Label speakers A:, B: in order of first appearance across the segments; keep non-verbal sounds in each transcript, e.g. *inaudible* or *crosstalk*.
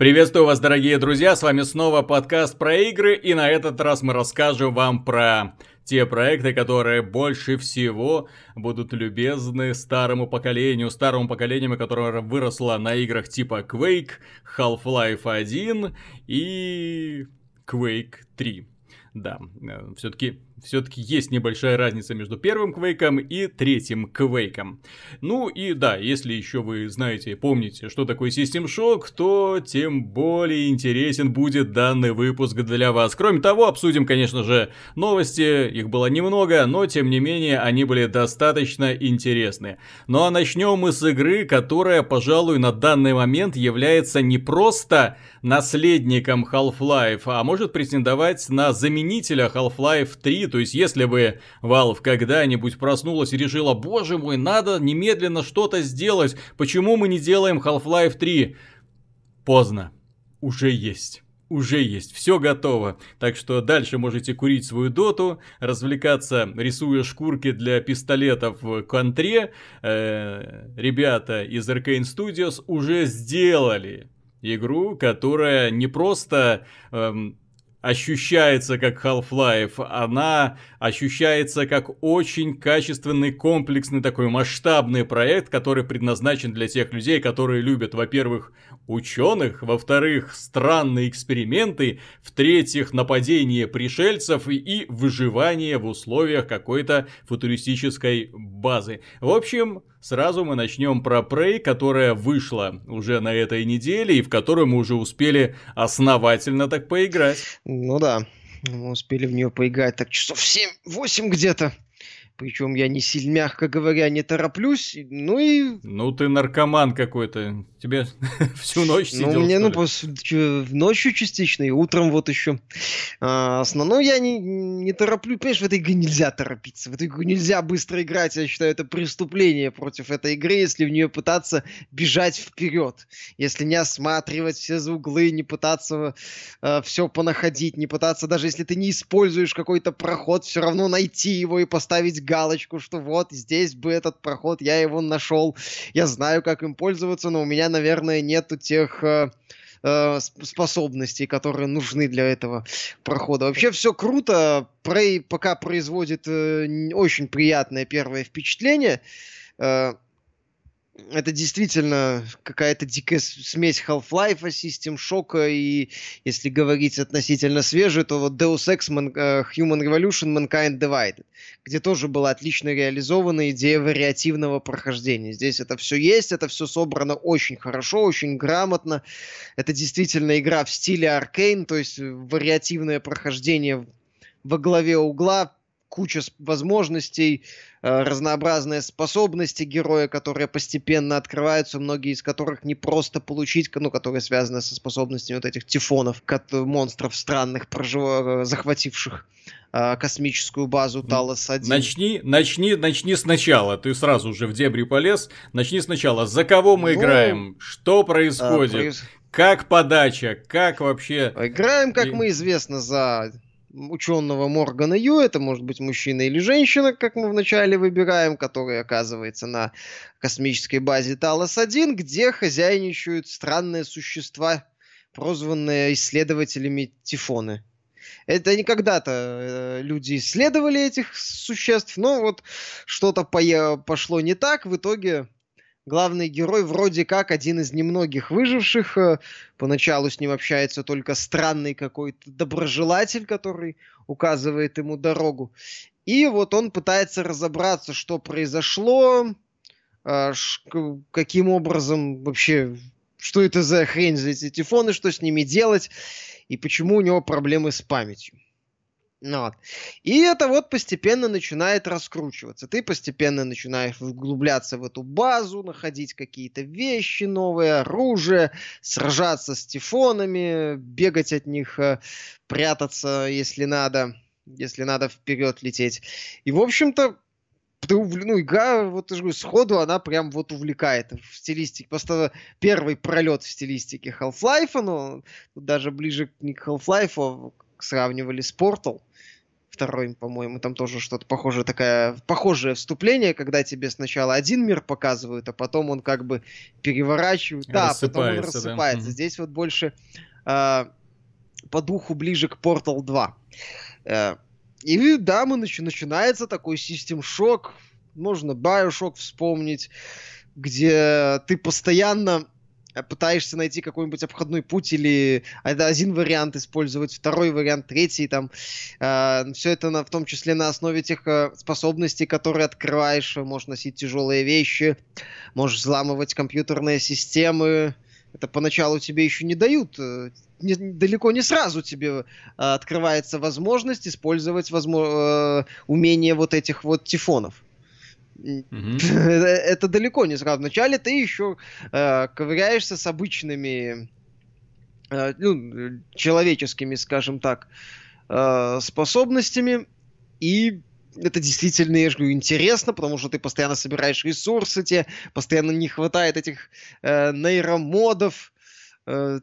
A: Приветствую вас, дорогие друзья, с вами снова подкаст про игры, и на этот раз мы расскажем вам про те проекты, которые больше всего будут любезны старому поколению, старому поколению, которое выросло на играх типа Quake, Half-Life 1 и Quake 3. Да, э, все-таки все-таки есть небольшая разница между первым квейком и третьим квейком. Ну и да, если еще вы знаете, помните, что такое System Shock, то тем более интересен будет данный выпуск для вас. Кроме того, обсудим, конечно же, новости, их было немного, но тем не менее они были достаточно интересны. Ну а начнем мы с игры, которая, пожалуй, на данный момент является не просто наследником Half-Life, а может претендовать на заменителя Half-Life 3, то есть, если бы Valve когда-нибудь проснулась и решила, боже мой, надо немедленно что-то сделать, почему мы не делаем Half-Life 3? Поздно. Уже есть уже есть, все готово. Так что дальше можете курить свою доту, развлекаться, рисуя шкурки для пистолетов в контре. Э, ребята из Arcane Studios уже сделали игру, которая не просто эм, ощущается как Half-Life, она ощущается как очень качественный, комплексный такой масштабный проект, который предназначен для тех людей, которые любят, во-первых, ученых, во-вторых, странные эксперименты, в-третьих, нападение пришельцев и выживание в условиях какой-то футуристической базы. В общем, Сразу мы начнем про Prey, которая вышла уже на этой неделе и в которую мы уже успели основательно так поиграть.
B: Ну да, мы успели в нее поиграть так часов 7-8 где-то. Причем я не сильно, мягко говоря, не тороплюсь. Ну и...
A: Ну ты наркоман какой-то. Тебе *laughs* всю ночь
B: сидел, Ну мне, ну, после, ночью частично, и утром вот еще. А, основное я не, не тороплю. Понимаешь, в этой игре нельзя торопиться. В этой игру нельзя быстро играть. Я считаю, это преступление против этой игры, если в нее пытаться бежать вперед. Если не осматривать все за углы, не пытаться э, все понаходить, не пытаться, даже если ты не используешь какой-то проход, все равно найти его и поставить галочку, что вот здесь бы этот проход, я его нашел, я знаю, как им пользоваться, но у меня, наверное, нету тех э, э, способностей, которые нужны для этого прохода. Вообще все круто. Prey пока производит э, очень приятное первое впечатление. Э, это действительно какая-то дикая смесь Half-Life, System Shock и, если говорить относительно свежий, то вот Deus Ex Man, uh, Human Revolution Mankind Divided, где тоже была отлично реализована идея вариативного прохождения. Здесь это все есть, это все собрано очень хорошо, очень грамотно. Это действительно игра в стиле Arcane, то есть вариативное прохождение во главе угла, куча возможностей, э, разнообразные способности героя, которые постепенно открываются, многие из которых не просто получить, ну, которые связаны со способностями вот этих тифонов, монстров странных, прожив... захвативших э, космическую базу Талос-1.
A: Начни, начни, начни сначала. Ты сразу же в дебри полез. Начни сначала. За кого мы ну, играем? Что происходит? А, проис... Как подача? Как вообще...
B: Играем, как И... мы известно, за ученого Моргана Ю, это может быть мужчина или женщина, как мы вначале выбираем, который оказывается на космической базе Талос-1, где хозяйничают странные существа, прозванные исследователями Тифоны. Это не когда-то э, люди исследовали этих существ, но вот что-то пошло не так, в итоге главный герой вроде как один из немногих выживших. Э, поначалу с ним общается только странный какой-то доброжелатель, который указывает ему дорогу. И вот он пытается разобраться, что произошло, э, каким образом вообще, что это за хрень за эти телефоны, что с ними делать, и почему у него проблемы с памятью. Ну вот. И это вот постепенно начинает раскручиваться. Ты постепенно начинаешь углубляться в эту базу, находить какие-то вещи новые, оружие, сражаться с тифонами, бегать от них, э, прятаться, если надо, если надо вперед лететь. И, в общем-то, ты ну, игра, вот же сходу она прям вот увлекает в стилистике. Просто первый пролет в стилистике Half-Life, но даже ближе не к Half-Life, а сравнивали с Portal второй, по-моему, там тоже что-то похожее, такая, похожее вступление, когда тебе сначала один мир показывают, а потом он как бы переворачивает. Да, потом он рассыпается. Да. Здесь вот больше э, по духу ближе к Portal 2. Э, и да, мы начи- начинается такой систем-шок, можно Bioshock вспомнить, где ты постоянно пытаешься найти какой-нибудь обходной путь или один вариант использовать, второй вариант, третий там. Э, все это на, в том числе на основе тех э, способностей, которые открываешь. Можешь носить тяжелые вещи, можешь взламывать компьютерные системы. Это поначалу тебе еще не дают. Э, не, далеко не сразу тебе э, открывается возможность использовать возможно, э, умение вот этих вот тифонов. *laughs* Это далеко не сразу. Вначале ты еще э, ковыряешься с обычными, э, ну, человеческими, скажем так, э, способностями, и это действительно, я же говорю, интересно, потому что ты постоянно собираешь ресурсы, тебе постоянно не хватает этих э, нейромодов, э,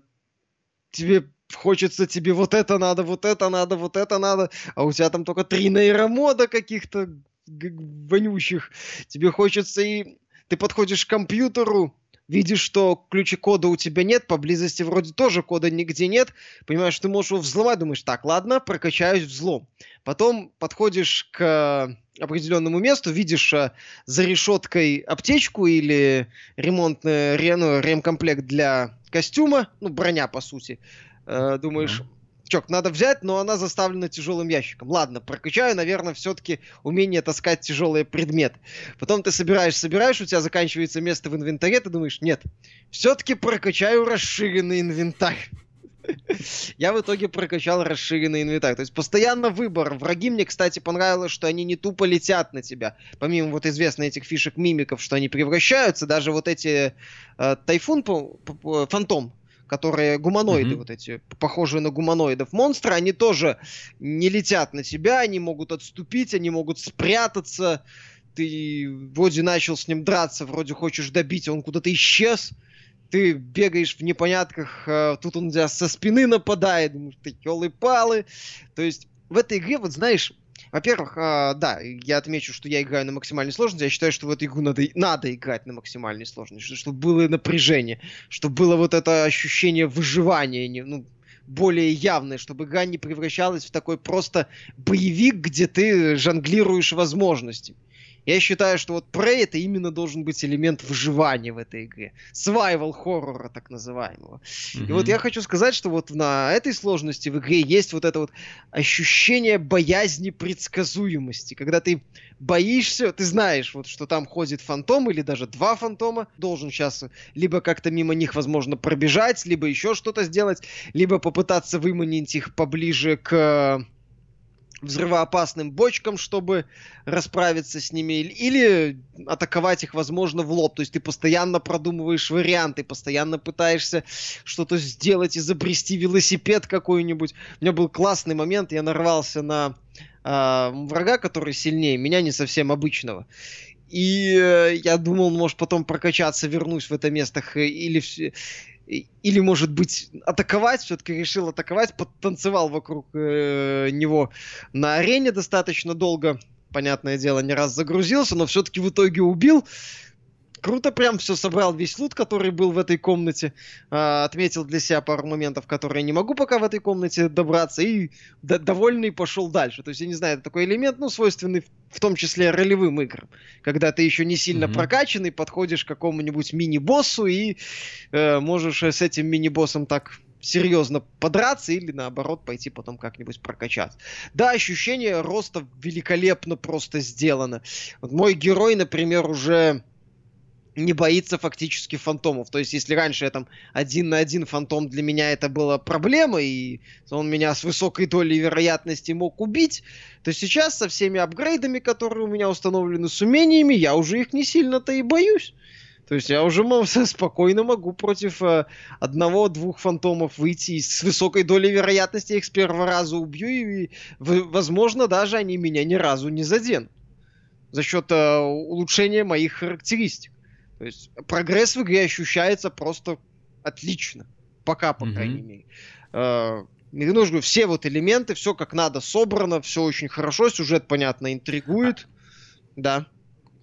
B: тебе хочется тебе вот это надо, вот это надо, вот это надо, а у тебя там только три нейромода каких-то вонющих. Тебе хочется и... Ты подходишь к компьютеру, видишь, что ключа кода у тебя нет, поблизости вроде тоже кода нигде нет, понимаешь, что ты можешь его взломать, думаешь, так, ладно, прокачаюсь взлом. Потом подходишь к определенному месту, видишь а, за решеткой аптечку или ремонтный ну, ремкомплект для костюма, ну, броня, по сути. Э, думаешь, Чок, надо взять, но она заставлена тяжелым ящиком. Ладно, прокачаю, наверное, все-таки умение таскать тяжелые предметы. Потом ты собираешь, собираешь, у тебя заканчивается место в инвентаре, ты думаешь, нет, все-таки прокачаю расширенный инвентарь. *laughs* Я в итоге прокачал расширенный инвентарь. То есть постоянно выбор. Враги мне, кстати, понравилось, что они не тупо летят на тебя. Помимо вот известных этих фишек мимиков, что они превращаются, даже вот эти э, тайфун, фантом, которые гуманоиды, mm-hmm. вот эти, похожие на гуманоидов монстры, они тоже не летят на тебя, они могут отступить, они могут спрятаться. Ты вроде начал с ним драться, вроде хочешь добить, он куда-то исчез. Ты бегаешь в непонятках, а тут он тебя со спины нападает, думаешь, ты елы-палы. То есть в этой игре, вот знаешь, во-первых, э, да, я отмечу, что я играю на максимальной сложности. Я считаю, что в эту игру надо, надо играть на максимальной сложности, чтобы было напряжение, чтобы было вот это ощущение выживания, не, ну, более явное, чтобы игра не превращалась в такой просто боевик, где ты жонглируешь возможностями. Я считаю, что вот Prey это именно должен быть элемент выживания в этой игре. Survival хоррора, так называемого. Mm-hmm. И вот я хочу сказать, что вот на этой сложности в игре есть вот это вот ощущение боязни предсказуемости. Когда ты боишься, ты знаешь, вот, что там ходит фантом или даже два фантома, должен сейчас либо как-то мимо них, возможно, пробежать, либо еще что-то сделать, либо попытаться выманить их поближе к взрывоопасным бочкам, чтобы расправиться с ними, или атаковать их, возможно, в лоб. То есть ты постоянно продумываешь варианты, постоянно пытаешься что-то сделать, изобрести велосипед какой-нибудь. У меня был классный момент, я нарвался на э, врага, который сильнее меня, не совсем обычного. И э, я думал, может потом прокачаться, вернусь в это место, или или, может быть, атаковать, все-таки решил атаковать, подтанцевал вокруг э, него на арене достаточно долго, понятное дело, не раз загрузился, но все-таки в итоге убил. Круто прям все собрал, весь лут, который был в этой комнате. Э, отметил для себя пару моментов, которые не могу пока в этой комнате добраться. И д- довольный пошел дальше. То есть, я не знаю, это такой элемент, ну, свойственный в том числе ролевым играм. Когда ты еще не сильно mm-hmm. прокачанный, подходишь к какому-нибудь мини-боссу и э, можешь с этим мини-боссом так серьезно подраться или наоборот пойти потом как-нибудь прокачаться. Да, ощущение роста великолепно просто сделано. Вот мой герой, например, уже не боится фактически фантомов. То есть, если раньше я там один на один фантом для меня это была проблема, и он меня с высокой долей вероятности мог убить, то сейчас со всеми апгрейдами, которые у меня установлены, с умениями, я уже их не сильно-то и боюсь. То есть я уже *laughs* спокойно могу против э, одного-двух фантомов выйти и с высокой долей вероятности их с первого раза убью, и, возможно, даже они меня ни разу не заденут. За счет э, улучшения моих характеристик. То есть прогресс в игре ощущается просто отлично. Пока, по mm-hmm. крайней мере. Uh, Я говорю, все вот элементы, все как надо собрано, все очень хорошо, сюжет, понятно, интригует. Да.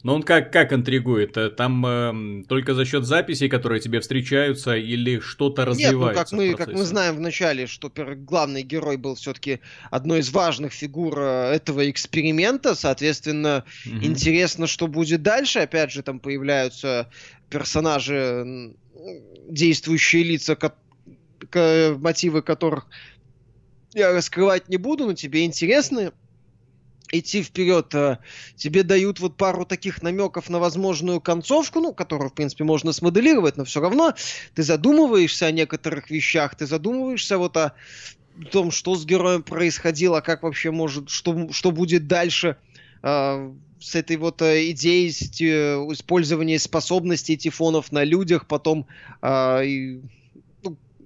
A: Но он как, как интригует? Э, там э, только за счет записей, которые тебе встречаются, или что-то развивается? Нет, ну
B: как мы, как мы знаем в начале, что главный герой был все-таки одной из важных фигур э, этого эксперимента, соответственно, угу. интересно, что будет дальше. Опять же, там появляются персонажи, действующие лица, мотивы которых я раскрывать не буду, но тебе интересно идти вперед, э, тебе дают вот пару таких намеков на возможную концовку, ну, которую, в принципе, можно смоделировать, но все равно ты задумываешься о некоторых вещах, ты задумываешься вот о том, что с героем происходило, как вообще может, что, что будет дальше э, с этой вот э, идеей э, использования способностей тифонов на людях, потом э,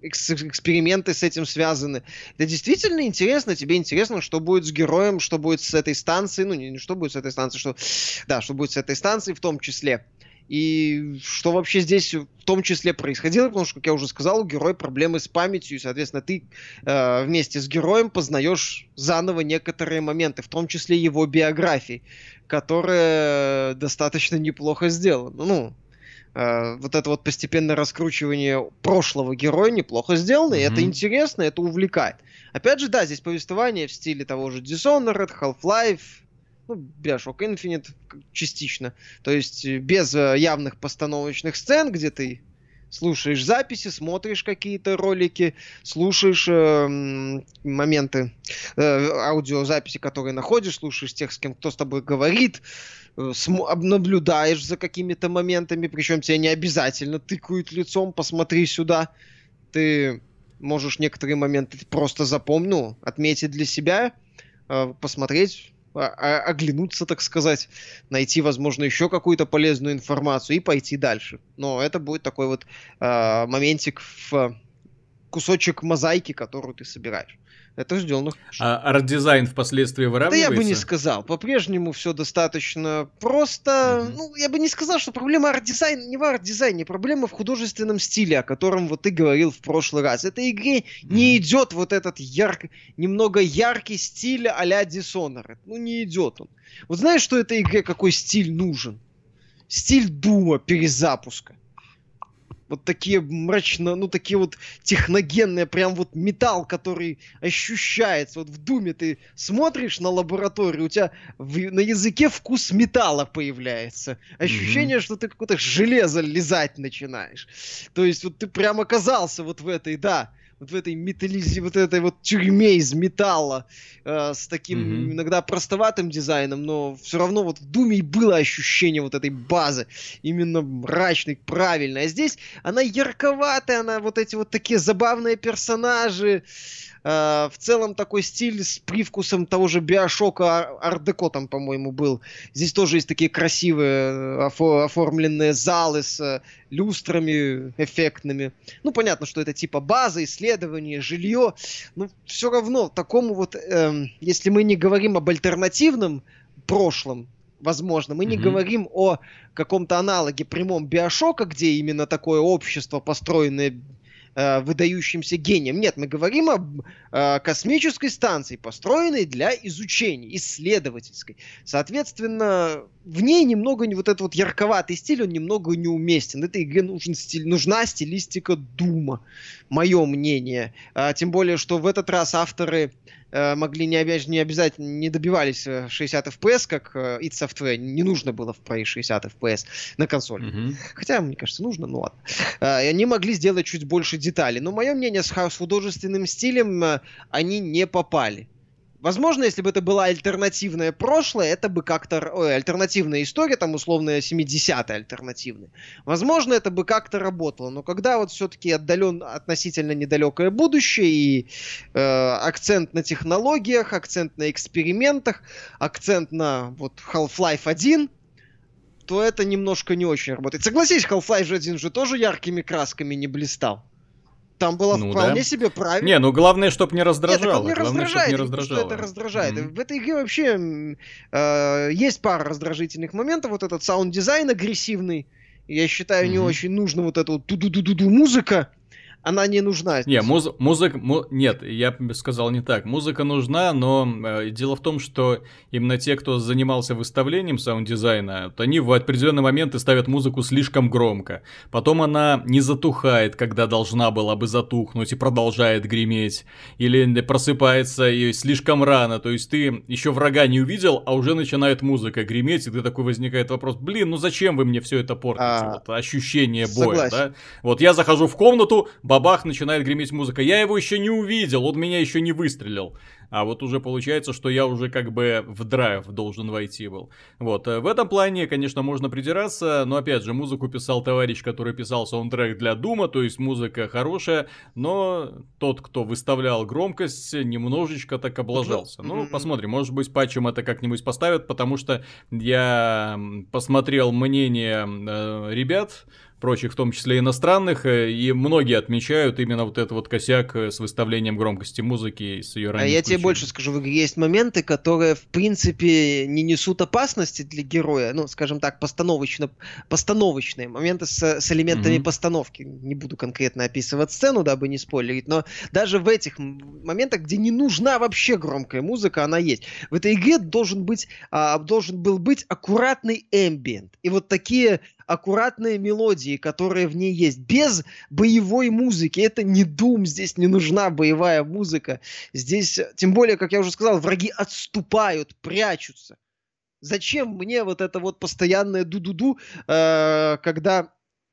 B: эксперименты с этим связаны. Это действительно интересно, тебе интересно, что будет с героем, что будет с этой станцией, ну не, не что будет с этой станцией, что, да, что будет с этой станцией в том числе. И что вообще здесь в том числе происходило, потому что, как я уже сказал, у героя проблемы с памятью, и, соответственно, ты э, вместе с героем познаешь заново некоторые моменты, в том числе его биографии, которая достаточно неплохо сделана. Ну, вот это вот постепенное раскручивание прошлого героя неплохо сделано, mm-hmm. и это интересно, это увлекает. Опять же, да, здесь повествование в стиле того же Dishonored, Half-Life, ну, Bioshock Infinite частично. То есть э, без э, явных постановочных сцен, где ты слушаешь записи, смотришь какие-то ролики, слушаешь э, моменты э, аудиозаписи, которые находишь, слушаешь тех, с кем кто с тобой говорит, э, наблюдаешь за какими-то моментами, причем тебе не обязательно тыкают лицом, посмотри сюда. Ты можешь некоторые моменты просто запомнить, ну, отметить для себя, э, посмотреть оглянуться, так сказать, найти, возможно, еще какую-то полезную информацию и пойти дальше. Но это будет такой вот э, моментик в кусочек мозаики, которую ты собираешь. Это сделано.
A: А арт-дизайн впоследствии выравнивается?
B: Да я бы не сказал. По-прежнему все достаточно просто. Mm-hmm. Ну, я бы не сказал, что проблема арт-дизайна не в арт-дизайне, проблема в художественном стиле, о котором вот ты говорил в прошлый раз. Этой игре mm-hmm. не идет вот этот ярко, немного яркий стиль а-ля Dishonored. Ну, не идет он. Вот знаешь, что этой игре какой стиль нужен? Стиль Doom а перезапуска вот такие мрачно, ну такие вот техногенные, прям вот металл, который ощущается. Вот в Думе ты смотришь на лабораторию, у тебя в, на языке вкус металла появляется. Ощущение, mm-hmm. что ты какое-то железо лизать начинаешь. То есть вот ты прям оказался вот в этой, да, вот в этой металлизе, вот этой вот тюрьме из металла э, с таким mm-hmm. иногда простоватым дизайном, но все равно вот в Думе и было ощущение вот этой базы, именно мрачной, правильной. А здесь она ярковатая, она вот эти вот такие забавные персонажи, Э, в целом такой стиль с привкусом того же Биошока Ардеко там, по-моему, был. Здесь тоже есть такие красивые э, офо- оформленные залы с э, люстрами эффектными. Ну, понятно, что это типа база, исследование, жилье. Но все равно такому вот, э, если мы не говорим об альтернативном прошлом, возможно. Мы mm-hmm. не говорим о каком-то аналоге прямом Биошока, где именно такое общество, построенное э, выдающимся гением. Нет, мы говорим об э, космической станции, построенной для изучения, исследовательской. Соответственно, в ней немного не вот этот вот ярковатый стиль, он немного неуместен. Этой игре нужен стиль, нужна стилистика Дума, мое мнение. А, тем более, что в этот раз авторы Э, могли не, обяз... не обязательно, не добивались 60 э, FPS, как э, id Software, не нужно было в Pro 60 FPS на консоли. Mm-hmm. Хотя, мне кажется, нужно, ну ладно. И они могли сделать чуть больше деталей. Но мое мнение, с художественным стилем они не попали. Возможно, если бы это была альтернативное прошлое, это бы как-то... Ой, альтернативная история, там условная 70-я альтернативная. Возможно, это бы как-то работало. Но когда вот все-таки отдален относительно недалекое будущее и э, акцент на технологиях, акцент на экспериментах, акцент на вот Half-Life 1, то это немножко не очень работает. Согласись, Half-Life 1 же тоже яркими красками не блистал. Там было ну, вполне да. себе правильно.
A: Не, ну главное, чтобы не раздражало.
B: Нет, не главное, раздражает, не раздражало. Что это раздражает. Mm-hmm. В этой игре вообще э, есть пара раздражительных моментов. Вот этот саунд-дизайн агрессивный. Я считаю, mm-hmm. не очень нужно вот эта вот ду-ду-ду-ду музыка. Она не нужна.
A: Не, муз музыка... Му нет, я бы сказал не так. Музыка нужна, но э, дело в том, что именно те, кто занимался выставлением саунд-дизайна, то они в определенные моменты ставят музыку слишком громко. Потом она не затухает, когда должна была бы затухнуть и продолжает греметь. Или просыпается и слишком рано. То есть ты еще врага не увидел, а уже начинает музыка греметь, и ты такой возникает вопрос, блин, ну зачем вы мне все это портите? А... Вот ощущение боя, да? Вот я захожу в комнату, бабах, начинает греметь музыка. Я его еще не увидел, он меня еще не выстрелил. А вот уже получается, что я уже как бы в драйв должен войти был. Вот, э, в этом плане, конечно, можно придираться, но опять же, музыку писал товарищ, который писал саундтрек для Дума, то есть музыка хорошая, но тот, кто выставлял громкость, немножечко так облажался. Ну, посмотрим, может быть, патчем это как-нибудь поставят, потому что я посмотрел мнение э, ребят, прочих, в том числе иностранных, э, и многие отмечают именно вот этот вот косяк э, с выставлением громкости музыки с ее
B: А я тебе больше скажу, в игре есть моменты, которые, в принципе, не несут опасности для героя, ну, скажем так, постановочно, постановочные моменты с, с элементами mm-hmm. постановки. Не буду конкретно описывать сцену, дабы не спойлерить, но даже в этих моментах, где не нужна вообще громкая музыка, она есть. В этой игре должен быть, а, должен был быть аккуратный эмбиент. И вот такие аккуратные мелодии, которые в ней есть, без боевой музыки. Это не Doom, здесь не нужна боевая музыка. Здесь, тем более, как я уже сказал, враги отступают, прячутся. Зачем мне вот это вот постоянное ду-ду-ду, э, когда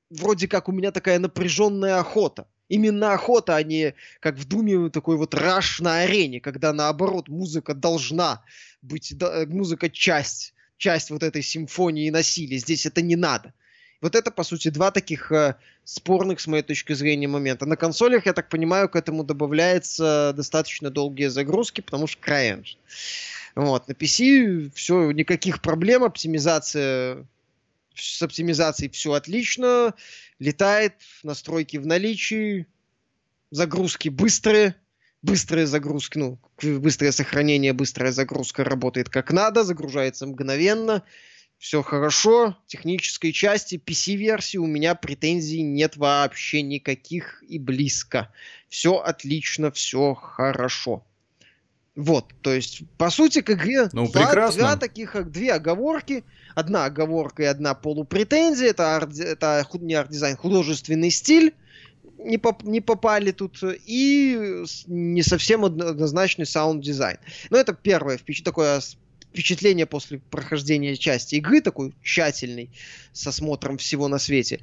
B: вроде как у меня такая напряженная охота? Именно охота, а не как в Думе такой вот раш на арене, когда наоборот музыка должна быть, да, музыка часть, часть вот этой симфонии насилия. Здесь это не надо. Вот это, по сути, два таких э, спорных, с моей точки зрения, момента. На консолях, я так понимаю, к этому добавляется достаточно долгие загрузки, потому что CryEngine. Вот. На PC все, никаких проблем, оптимизация с оптимизацией все отлично, летает, настройки в наличии, загрузки быстрые, быстрые загрузки, ну, быстрое сохранение, быстрая загрузка работает как надо, загружается мгновенно, все хорошо. Технической части PC-версии у меня претензий нет вообще никаких и близко. Все отлично, все хорошо. Вот, то есть, по сути, к игре
A: ну, два, прекрасно.
B: два таких, две оговорки. Одна оговорка и одна полупретензия. Это, арт, это не арт-дизайн, художественный стиль. Не, поп, не попали тут. И не совсем однозначный саунд-дизайн. Но это первое впечатление, такое впечатление после прохождения части игры, такой тщательный, с осмотром всего на свете.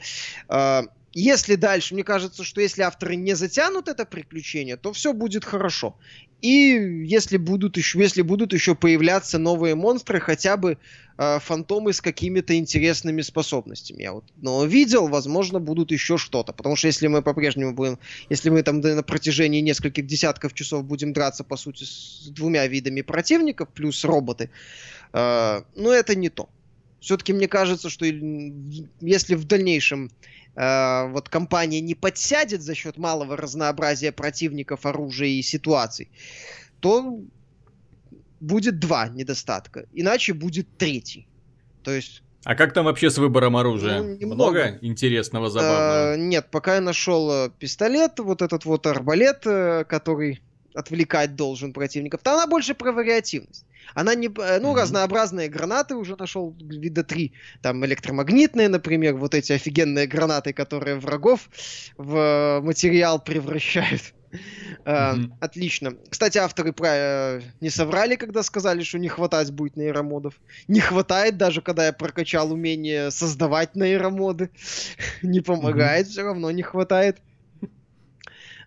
B: А, если дальше, мне кажется, что если авторы не затянут это приключение, то все будет хорошо. И если будут еще, если будут еще появляться новые монстры, хотя бы э, фантомы с какими-то интересными способностями. Я вот но видел, возможно, будут еще что-то. Потому что если мы по-прежнему будем, если мы там на протяжении нескольких десятков часов будем драться, по сути, с двумя видами противников, плюс роботы, э, ну это не то. Все-таки мне кажется, что если в дальнейшем э, вот компания не подсядет за счет малого разнообразия противников, оружия и ситуаций, то будет два недостатка. Иначе будет третий. То есть
A: а как там вообще с выбором оружия? Ну, Много интересного, забавного?
B: А, нет, пока я нашел э, пистолет, вот этот вот арбалет, который отвлекать должен противников, то она больше про вариативность. Она не... Э, ну, mm-hmm. разнообразные гранаты уже нашел вида три. Там электромагнитные, например, вот эти офигенные гранаты, которые врагов в материал превращают. *laughs* Mm-hmm. Отлично. Кстати, авторы про... Э, не соврали, когда сказали, что не хватать будет нейромодов. Не хватает, даже когда я прокачал умение создавать нейромоды. *laughs* не помогает, mm-hmm. все равно не хватает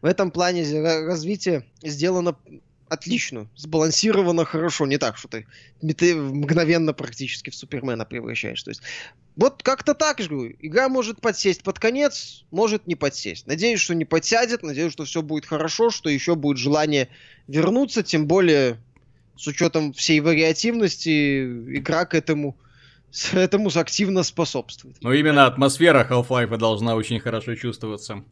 B: в этом плане развитие сделано отлично, сбалансировано хорошо, не так, что ты, ты мгновенно практически в Супермена превращаешь. То есть, вот как-то так же. Игра может подсесть под конец, может не подсесть. Надеюсь, что не подсядет, надеюсь, что все будет хорошо, что еще будет желание вернуться, тем более с учетом всей вариативности игра к этому этому активно способствует.
A: Но именно атмосфера Half-Life должна очень хорошо чувствоваться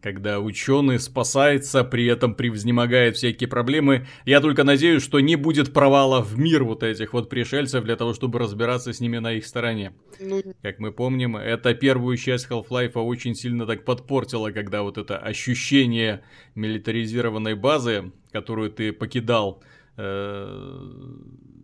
A: когда ученый спасается, при этом превзнемогает всякие проблемы. Я только надеюсь, что не будет провала в мир вот этих вот пришельцев для того, чтобы разбираться с ними на их стороне. Ну... Как мы помним, это первую часть Half-Life очень сильно так подпортило, когда вот это ощущение милитаризированной базы, которую ты покидал, э,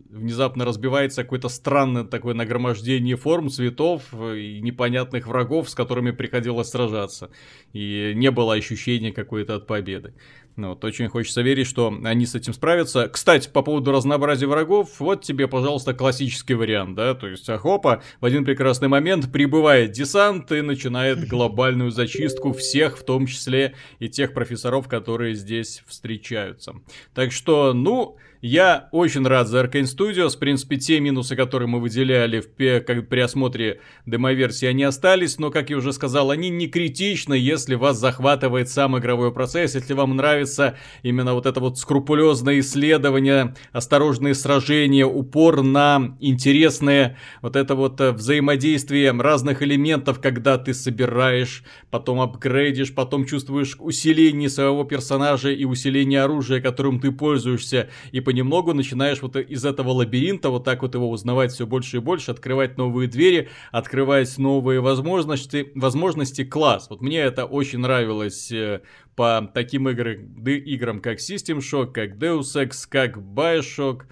A: внезапно разбивается какое-то странное такое нагромождение форм, цветов и непонятных врагов, с которыми приходилось сражаться. И не было ощущения какой-то от победы. Ну, вот, очень хочется верить, что они с этим справятся. Кстати, по поводу разнообразия врагов, вот тебе, пожалуйста, классический вариант, да, то есть Ахопа в один прекрасный момент прибывает десант и начинает глобальную зачистку всех, в том числе и тех профессоров, которые здесь встречаются. Так что, ну, я очень рад за Arkane Studios. В принципе, те минусы, которые мы выделяли в, как, при осмотре демоверсии, они остались. Но, как я уже сказал, они не критичны, если вас захватывает сам игровой процесс. Если вам нравится именно вот это вот скрупулезное исследование, осторожные сражения, упор на интересное вот это вот э, взаимодействие разных элементов, когда ты собираешь, потом апгрейдишь, потом чувствуешь усиление своего персонажа и усиление оружия, которым ты пользуешься, и понемногу начинаешь вот из этого лабиринта вот так вот его узнавать все больше и больше, открывать новые двери, открывать новые возможности, возможности класс. Вот мне это очень нравилось э, по таким играм, играм как System Shock, как Deus Ex, как Bioshock.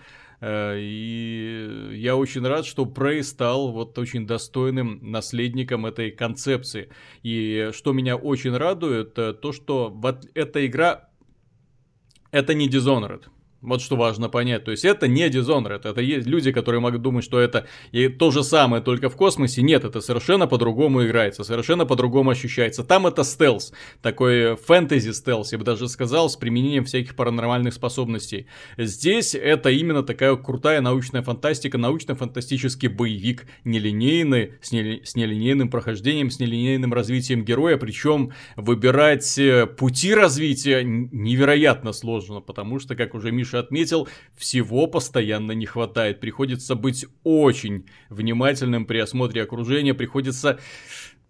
A: Э, и я очень рад, что Prey стал вот очень достойным наследником этой концепции. И что меня очень радует, то что вот эта игра это не Dishonored. Вот что важно понять. То есть это не Dishonored. Это есть люди, которые могут думать, что это и то же самое, только в космосе. Нет, это совершенно по-другому играется, совершенно по-другому ощущается. Там это стелс, такой фэнтези стелс, я бы даже сказал, с применением всяких паранормальных способностей. Здесь это именно такая крутая научная фантастика, научно-фантастический боевик, нелинейный, с, не, с нелинейным прохождением, с нелинейным развитием героя. Причем выбирать э, пути развития невероятно сложно, потому что, как уже Миша Миша отметил, всего постоянно не хватает. Приходится быть очень внимательным при осмотре окружения, приходится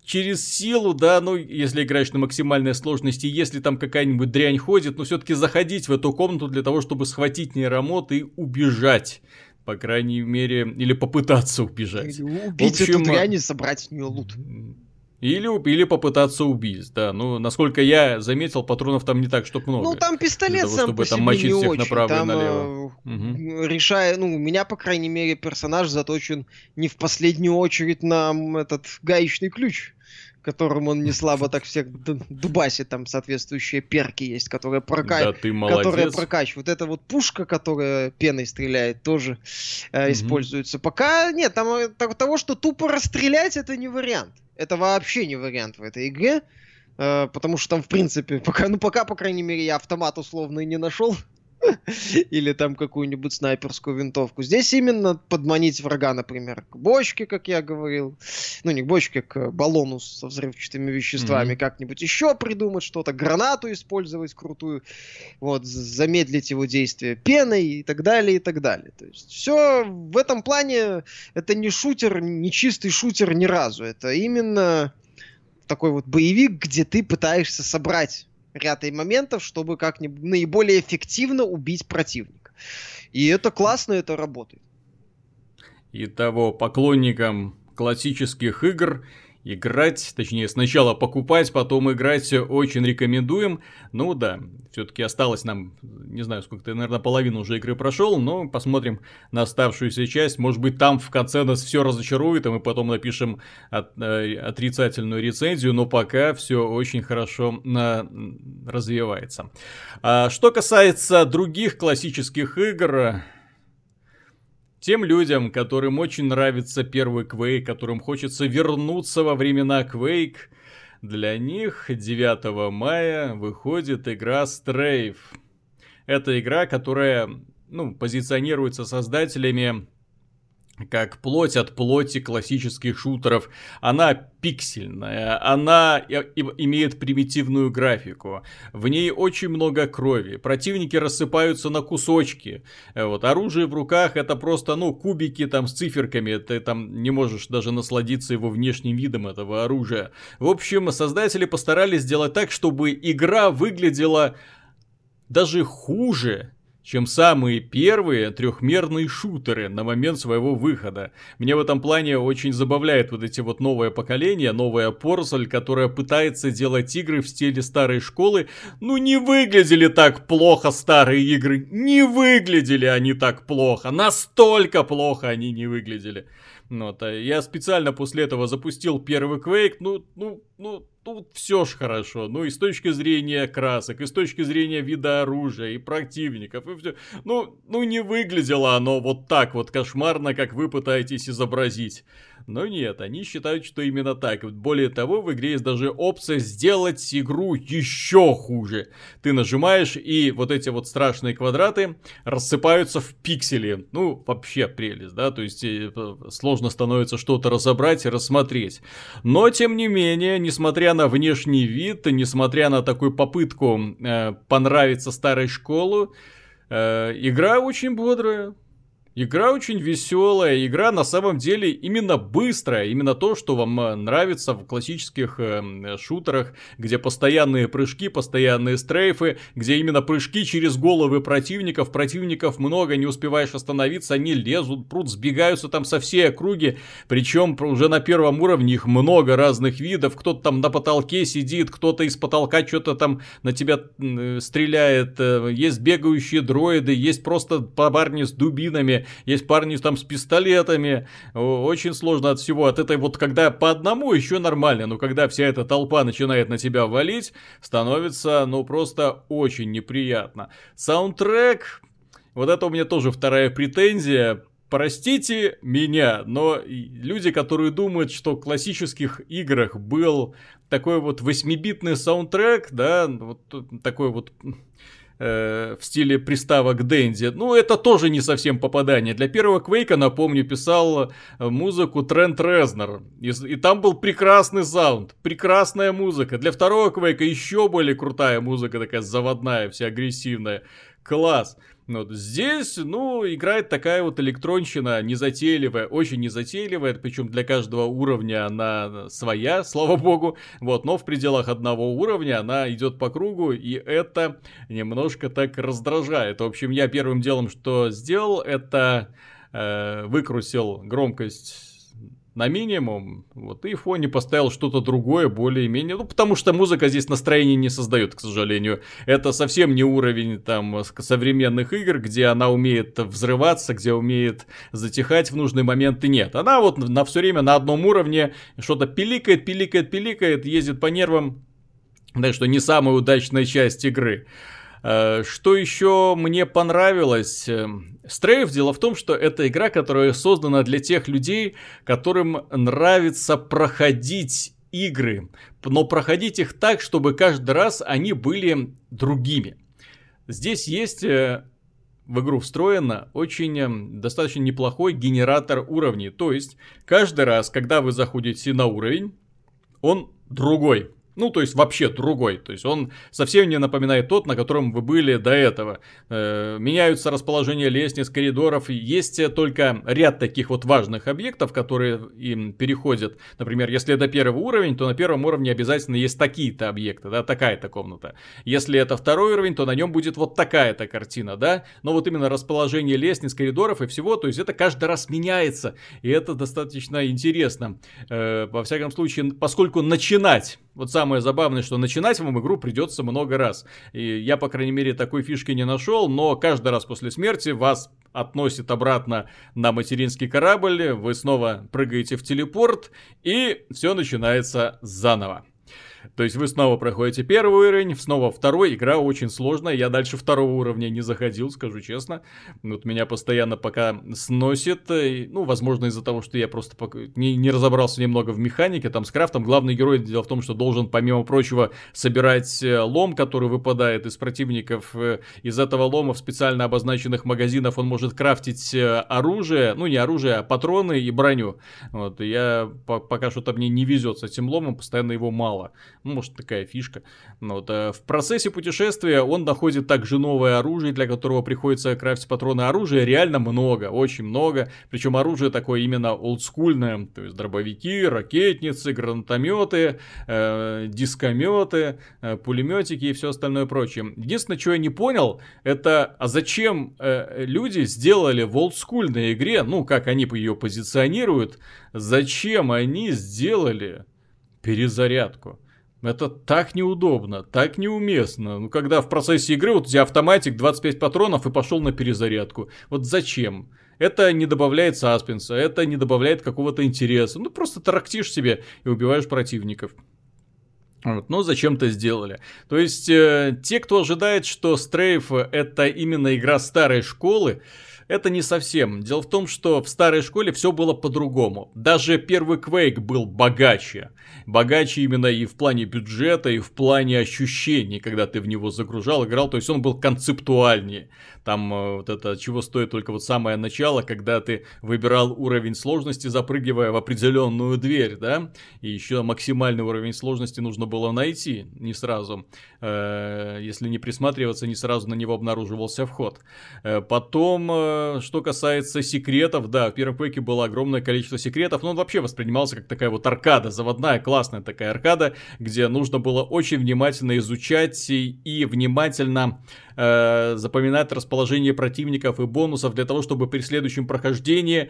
A: через силу, да, ну, если играешь на максимальной сложности, если там какая-нибудь дрянь ходит, но все-таки заходить в эту комнату для того, чтобы схватить нейромод и убежать. По крайней мере, или попытаться убежать. Или
B: убить общем, эту дрянь и собрать с нее лут.
A: Или, или попытаться убить, да. Ну, насколько я заметил, патронов там не так, чтобы много.
B: Ну, там пистолет того, сам чтобы по там мочить не всех очень. направо там, и налево. Угу. Решая, ну, у меня, по крайней мере, персонаж заточен не в последнюю очередь на этот гаечный ключ которым он не слабо так всех дубасит, там соответствующие перки есть, которые, прока... да, ты которые прокачивают. Это вот пушка, которая пеной стреляет, тоже э, угу. используется. Пока нет, там э, того, что тупо расстрелять, это не вариант. Это вообще не вариант в этой игре. Э, потому что там, в принципе, *laughs* пока, ну пока, по крайней мере, я автомат условно не нашел. *laughs* Или там какую-нибудь снайперскую винтовку. Здесь именно подманить врага, например, к бочке, как я говорил. Ну, не к бочке, к баллону со взрывчатыми веществами. Mm-hmm. Как-нибудь еще придумать что-то. Гранату использовать крутую. Вот, замедлить его действие пеной и так далее, и так далее. То есть все в этом плане это не шутер, не чистый шутер ни разу. Это именно такой вот боевик, где ты пытаешься собрать ряд моментов, чтобы как-нибудь наиболее эффективно убить противника. И это классно, это работает.
A: Итого, поклонникам классических игр играть, точнее сначала покупать, потом играть очень рекомендуем. Ну да, все-таки осталось нам, не знаю, сколько-то, наверное, половину уже игры прошел, но посмотрим на оставшуюся часть. Может быть, там в конце нас все разочарует, и мы потом напишем от, э, отрицательную рецензию, но пока все очень хорошо на, развивается. А, что касается других классических игр, тем людям, которым очень нравится первый Quake, которым хочется вернуться во времена Quake, для них 9 мая выходит игра Strafe. Это игра, которая ну, позиционируется создателями как плоть от плоти классических шутеров. Она пиксельная, она имеет примитивную графику, в ней очень много крови, противники рассыпаются на кусочки, вот, оружие в руках это просто, ну, кубики там с циферками, ты там не можешь даже насладиться его внешним видом этого оружия. В общем, создатели постарались сделать так, чтобы игра выглядела даже хуже, чем самые первые трехмерные шутеры на момент своего выхода. Мне в этом плане очень забавляет вот эти вот новое поколение, новая порсель, которая пытается делать игры в стиле старой школы. Ну не выглядели так плохо старые игры, не выглядели они так плохо, настолько плохо они не выглядели. Вот, я специально после этого запустил первый Quake, ну, ну, ну, тут все ж хорошо. Ну, и с точки зрения красок, и с точки зрения вида оружия, и противников, и все. Ну, ну, не выглядело оно вот так вот кошмарно, как вы пытаетесь изобразить. Но нет, они считают, что именно так. Более того, в игре есть даже опция сделать игру еще хуже. Ты нажимаешь, и вот эти вот страшные квадраты рассыпаются в пиксели. Ну, вообще прелесть, да, то есть э, сложно становится что-то разобрать и рассмотреть. Но, тем не менее, несмотря на внешний вид, несмотря на такую попытку э, понравиться старой школу, э, игра очень бодрая. Игра очень веселая, игра на самом деле именно быстрая, именно то, что вам э, нравится в классических э, шутерах, где постоянные прыжки, постоянные стрейфы, где именно прыжки через головы противников, противников много, не успеваешь остановиться, они лезут, прут, сбегаются там со всей округи, причем уже на первом уровне их много разных видов, кто-то там на потолке сидит, кто-то из потолка что-то там на тебя э, стреляет, э, есть бегающие дроиды, есть просто парни с дубинами, есть парни там с пистолетами, очень сложно от всего, от этой вот, когда по одному еще нормально, но когда вся эта толпа начинает на тебя валить, становится, ну, просто очень неприятно. Саундтрек, вот это у меня тоже вторая претензия, Простите меня, но люди, которые думают, что в классических играх был такой вот 8-битный саундтрек, да, вот такой вот Э, в стиле приставок Дэнди. Ну, это тоже не совсем попадание. Для первого Квейка, напомню, писал э, музыку Трент Резнер. И, и там был прекрасный саунд, прекрасная музыка. Для второго Квейка еще более крутая музыка, такая заводная, вся агрессивная. Класс. Вот здесь, ну, играет такая вот электронщина незатейливая, очень незатейливая, причем для каждого уровня она своя, слава богу, вот, но в пределах одного уровня она идет по кругу, и это немножко так раздражает. В общем, я первым делом, что сделал, это э, выкрутил громкость на минимум, вот, и фоне поставил что-то другое, более-менее, ну, потому что музыка здесь настроение не создает, к сожалению. Это совсем не уровень, там, современных игр, где она умеет взрываться, где умеет затихать в нужный момент, и нет. Она вот на все время на одном уровне что-то пиликает, пиликает, пиликает, ездит по нервам, да, что не самая удачная часть игры. Э, что еще мне понравилось? Стрейф, дело в том, что это игра, которая создана для тех людей, которым нравится проходить игры, но проходить их так, чтобы каждый раз они были другими. Здесь есть э, в игру встроено очень э, достаточно неплохой генератор уровней. То есть, каждый раз, когда вы заходите на уровень, он другой. Ну, то есть вообще другой. То есть он совсем не напоминает тот, на котором вы были до этого. Э, меняются расположение лестниц, коридоров. Есть только ряд таких вот важных объектов, которые им переходят. Например, если это первый уровень, то на первом уровне обязательно есть такие-то объекты, да, такая-то комната. Если это второй уровень, то на нем будет вот такая-то картина, да. Но вот именно расположение лестниц, коридоров и всего, то есть это каждый раз меняется. И это достаточно интересно. Э, во всяком случае, поскольку начинать вот самое забавное, что начинать вам игру придется много раз. И я, по крайней мере, такой фишки не нашел, но каждый раз после смерти вас относит обратно на материнский корабль, вы снова прыгаете в телепорт, и все начинается заново. То есть вы снова проходите первый уровень, снова второй, игра очень сложная, я дальше второго уровня не заходил, скажу честно. Вот меня постоянно пока сносит, ну, возможно, из-за того, что я просто не, не разобрался немного в механике, там, с крафтом. Главный герой, дело в том, что должен, помимо прочего, собирать э, лом, который выпадает из противников. Э, из этого лома в специально обозначенных магазинах он может крафтить э, оружие, ну, не оружие, а патроны и броню. Вот, я пока что-то мне не везет с этим ломом, постоянно его мало. Ну, может, такая фишка. Вот, э, в процессе путешествия он находит также новое оружие, для которого приходится крафтить патроны. Оружия реально много, очень много. Причем оружие такое именно олдскульное. То есть дробовики, ракетницы, гранатометы, э, дискометы, э, пулеметики и все остальное прочее. Единственное, что я не понял, это а зачем э, люди сделали в олдскульной игре, ну, как они ее позиционируют, зачем они сделали перезарядку? Это так неудобно, так неуместно. Ну, когда в процессе игры вот у тебя автоматик 25 патронов и пошел на перезарядку. Вот зачем? Это не добавляет саспенса, это не добавляет какого-то интереса. Ну, просто тарактишь себе и убиваешь противников. Вот, но зачем-то сделали. То есть, э, те, кто ожидает, что Стрейф это именно игра старой школы, это не совсем. Дело в том, что в старой школе все было по-другому. Даже первый Quake был богаче. Богаче именно и в плане бюджета, и в плане ощущений, когда ты в него загружал, играл. То есть он был концептуальнее. Там э, вот это, чего стоит только вот самое начало, когда ты выбирал уровень сложности, запрыгивая в определенную дверь, да, и еще максимальный уровень сложности нужно было найти, не сразу. Э, если не присматриваться, не сразу на него обнаруживался вход. Э, потом, что касается секретов, да, в первом пэке было огромное количество секретов, но он вообще воспринимался как такая вот аркада, заводная, классная такая аркада, где нужно было очень внимательно изучать и, и внимательно э, запоминать расположение противников и бонусов для того, чтобы при следующем прохождении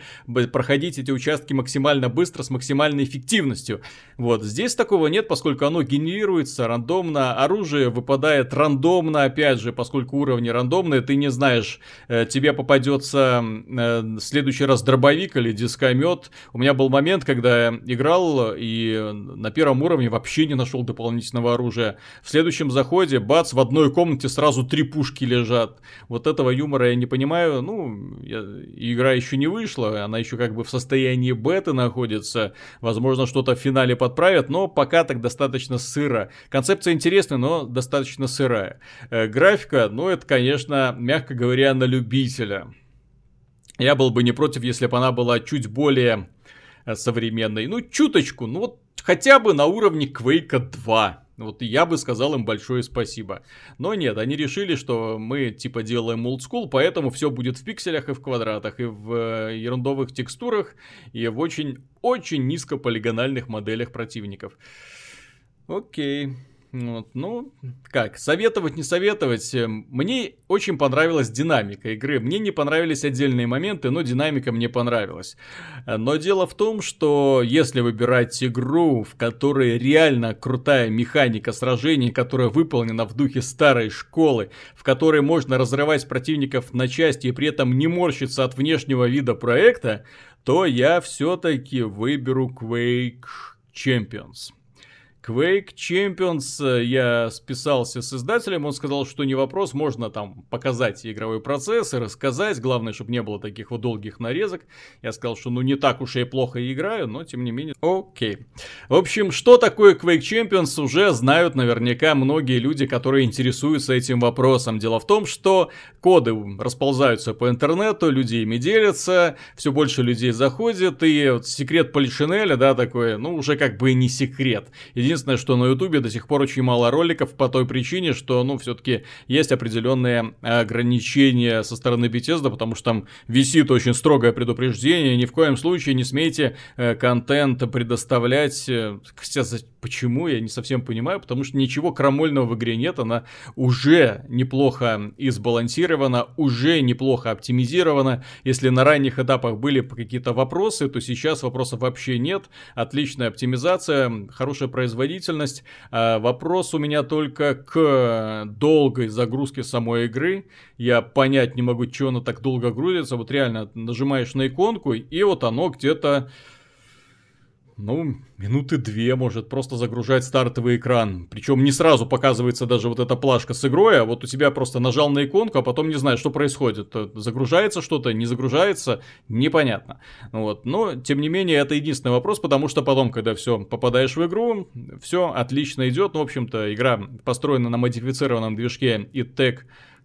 A: проходить эти участки максимально быстро, с максимальной эффективностью. Вот, здесь такого нет, поскольку оно генерируется рандомно, оружие выпадает рандомно, опять же, поскольку уровни рандомные, ты не знаешь, э, тебе попадется э, в следующий раз дробовик или дискомет. У меня был момент, когда я играл и на первом уровне вообще не нашел дополнительного оружия. В следующем заходе, бац, в одной комнате сразу три пушки лежат. Вот этого юмора я не понимаю. Ну, я, игра еще не вышла, она еще как бы в состоянии беты находится. Возможно, что-то в финале подправят, но пока так достаточно сыро. Концепция интересная, но достаточно сырая. Э, графика, ну, это, конечно, мягко говоря, на любителя. Я был бы не против, если бы она была чуть более э, современной. Ну, чуточку, ну вот хотя бы на уровне Quake 2. Вот я бы сказал им большое спасибо. Но нет, они решили, что мы типа делаем олдскул, поэтому все будет в пикселях и в квадратах, и в э, ерундовых текстурах, и в очень-очень низкополигональных моделях противников. Окей. Вот, ну, как, советовать, не советовать. Эм, мне очень понравилась динамика игры. Мне не понравились отдельные моменты, но динамика мне понравилась. Но дело в том, что если выбирать игру, в которой реально крутая механика сражений, которая выполнена в духе старой школы, в которой можно разрывать противников на части и при этом не морщиться от внешнего вида проекта, то я все-таки выберу Quake Champions. Quake Champions, э, я списался с издателем, он сказал, что не вопрос, можно там показать игровой процесс и рассказать, главное, чтобы не было таких вот долгих нарезок. Я сказал, что ну не так уж я и плохо играю, но тем не менее, окей. В общем, что такое Quake Champions уже знают наверняка многие люди, которые интересуются этим вопросом. Дело в том, что коды расползаются по интернету, люди ими делятся, все больше людей заходит, и вот секрет Полишинеля, да, такой, ну уже как бы не секрет. Единственное, Единственное, что на Ютубе до сих пор очень мало роликов по той причине, что, ну, все-таки есть определенные ограничения со стороны Bethesda, потому что там висит очень строгое предупреждение, ни в коем случае не смейте э, контент предоставлять. Э, кстати, почему, я не совсем понимаю, потому что ничего крамольного в игре нет, она уже неплохо избалансирована, уже неплохо оптимизирована. Если на ранних этапах были какие-то вопросы, то сейчас вопросов вообще нет. Отличная оптимизация, хорошая производительность производительность. А, вопрос у меня только к долгой загрузке самой игры. Я понять не могу, чего она так долго грузится. Вот реально нажимаешь на иконку, и вот оно где-то ну, минуты две может просто загружать стартовый экран. Причем не сразу показывается даже вот эта плашка с игрой, а вот у тебя просто нажал на иконку, а потом не знаешь, что происходит. Загружается что-то, не загружается, непонятно. Вот. Но, тем не менее, это единственный вопрос, потому что потом, когда все попадаешь в игру, все отлично идет. Ну, в общем-то, игра построена на модифицированном движке ITEC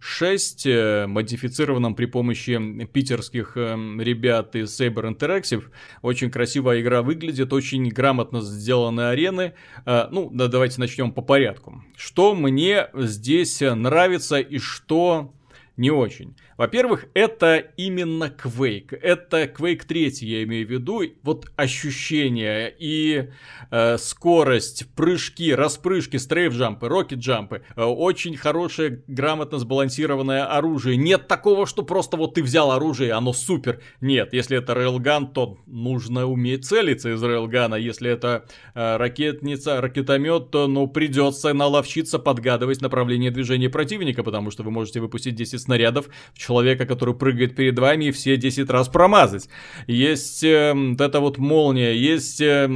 A: 6, э, модифицированном при помощи питерских э, ребят из Saber Interactive. Очень красивая игра выглядит, очень грамотно сделаны арены. Э, ну, да, давайте начнем по порядку. Что мне здесь нравится и что не очень. Во-первых, это именно Quake. Это Quake 3, я имею в виду. Вот ощущения и э, скорость, прыжки, распрыжки, стрейф-джампы, рокет-джампы. Э, очень хорошее, грамотно сбалансированное оружие. Нет такого, что просто вот ты взял оружие, оно супер. Нет, если это рейлган, то нужно уметь целиться из рейлгана. Если это э, ракетница, ракетомет, то ну придется наловчиться подгадывать направление движения противника, потому что вы можете выпустить 10 снарядов в человека, который прыгает перед вами, и все 10 раз промазать. Есть э, вот эта вот молния, есть, э,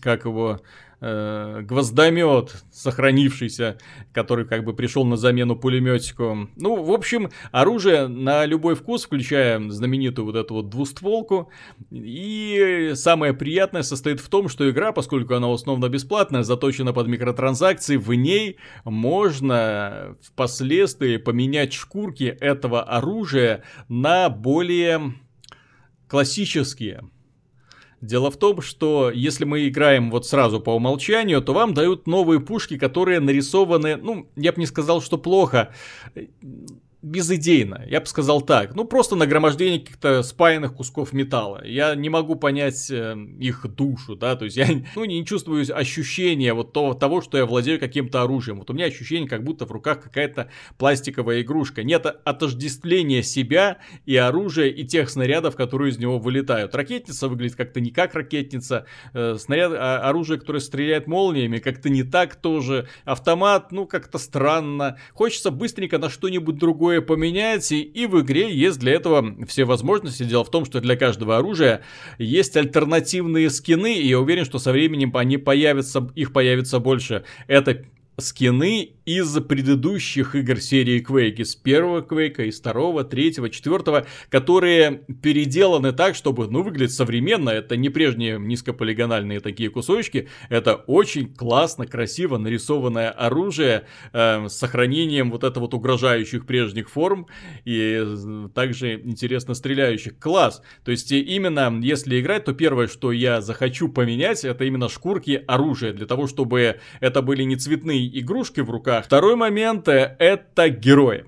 A: как его, э, гвоздомет, сохранившийся, который как бы пришел на замену пулеметику. Ну, в общем, оружие на любой вкус, включая знаменитую вот эту вот двустволку. И самое приятное состоит в том, что игра, поскольку она основно бесплатная, заточена под микротранзакции, в ней можно впоследствии поменять шкурки этого оружия на более классические. Дело в том, что если мы играем вот сразу по умолчанию, то вам дают новые пушки, которые нарисованы, ну, я бы не сказал, что плохо безыдейно, я бы сказал так. Ну, просто нагромождение каких-то спаянных кусков металла. Я не могу понять э, их душу, да, то есть я *laughs* ну, не чувствую ощущения вот того, того, что я владею каким-то оружием. Вот у меня ощущение, как будто в руках какая-то пластиковая игрушка. Нет отождествления себя и оружия, и тех снарядов, которые из него вылетают. Ракетница выглядит как-то не как ракетница. Э, снаряд, а, оружие, которое стреляет молниями, как-то не так тоже. Автомат, ну, как-то странно. Хочется быстренько на что-нибудь другое такое поменять, и в игре есть для этого все возможности. Дело в том, что для каждого оружия есть альтернативные скины, и я уверен, что со временем они появятся, их появится больше. Это скины из предыдущих игр серии Quake, из первого Quake, из второго, третьего, четвертого, которые переделаны так, чтобы, ну, выглядеть современно, это не прежние низкополигональные такие кусочки, это очень классно, красиво нарисованное оружие э, с сохранением вот этого вот угрожающих прежних форм и также интересно стреляющих. Класс! То есть именно если играть, то первое, что я захочу поменять, это именно шкурки оружия, для того, чтобы это были не цветные игрушки в руках. Второй момент это герои.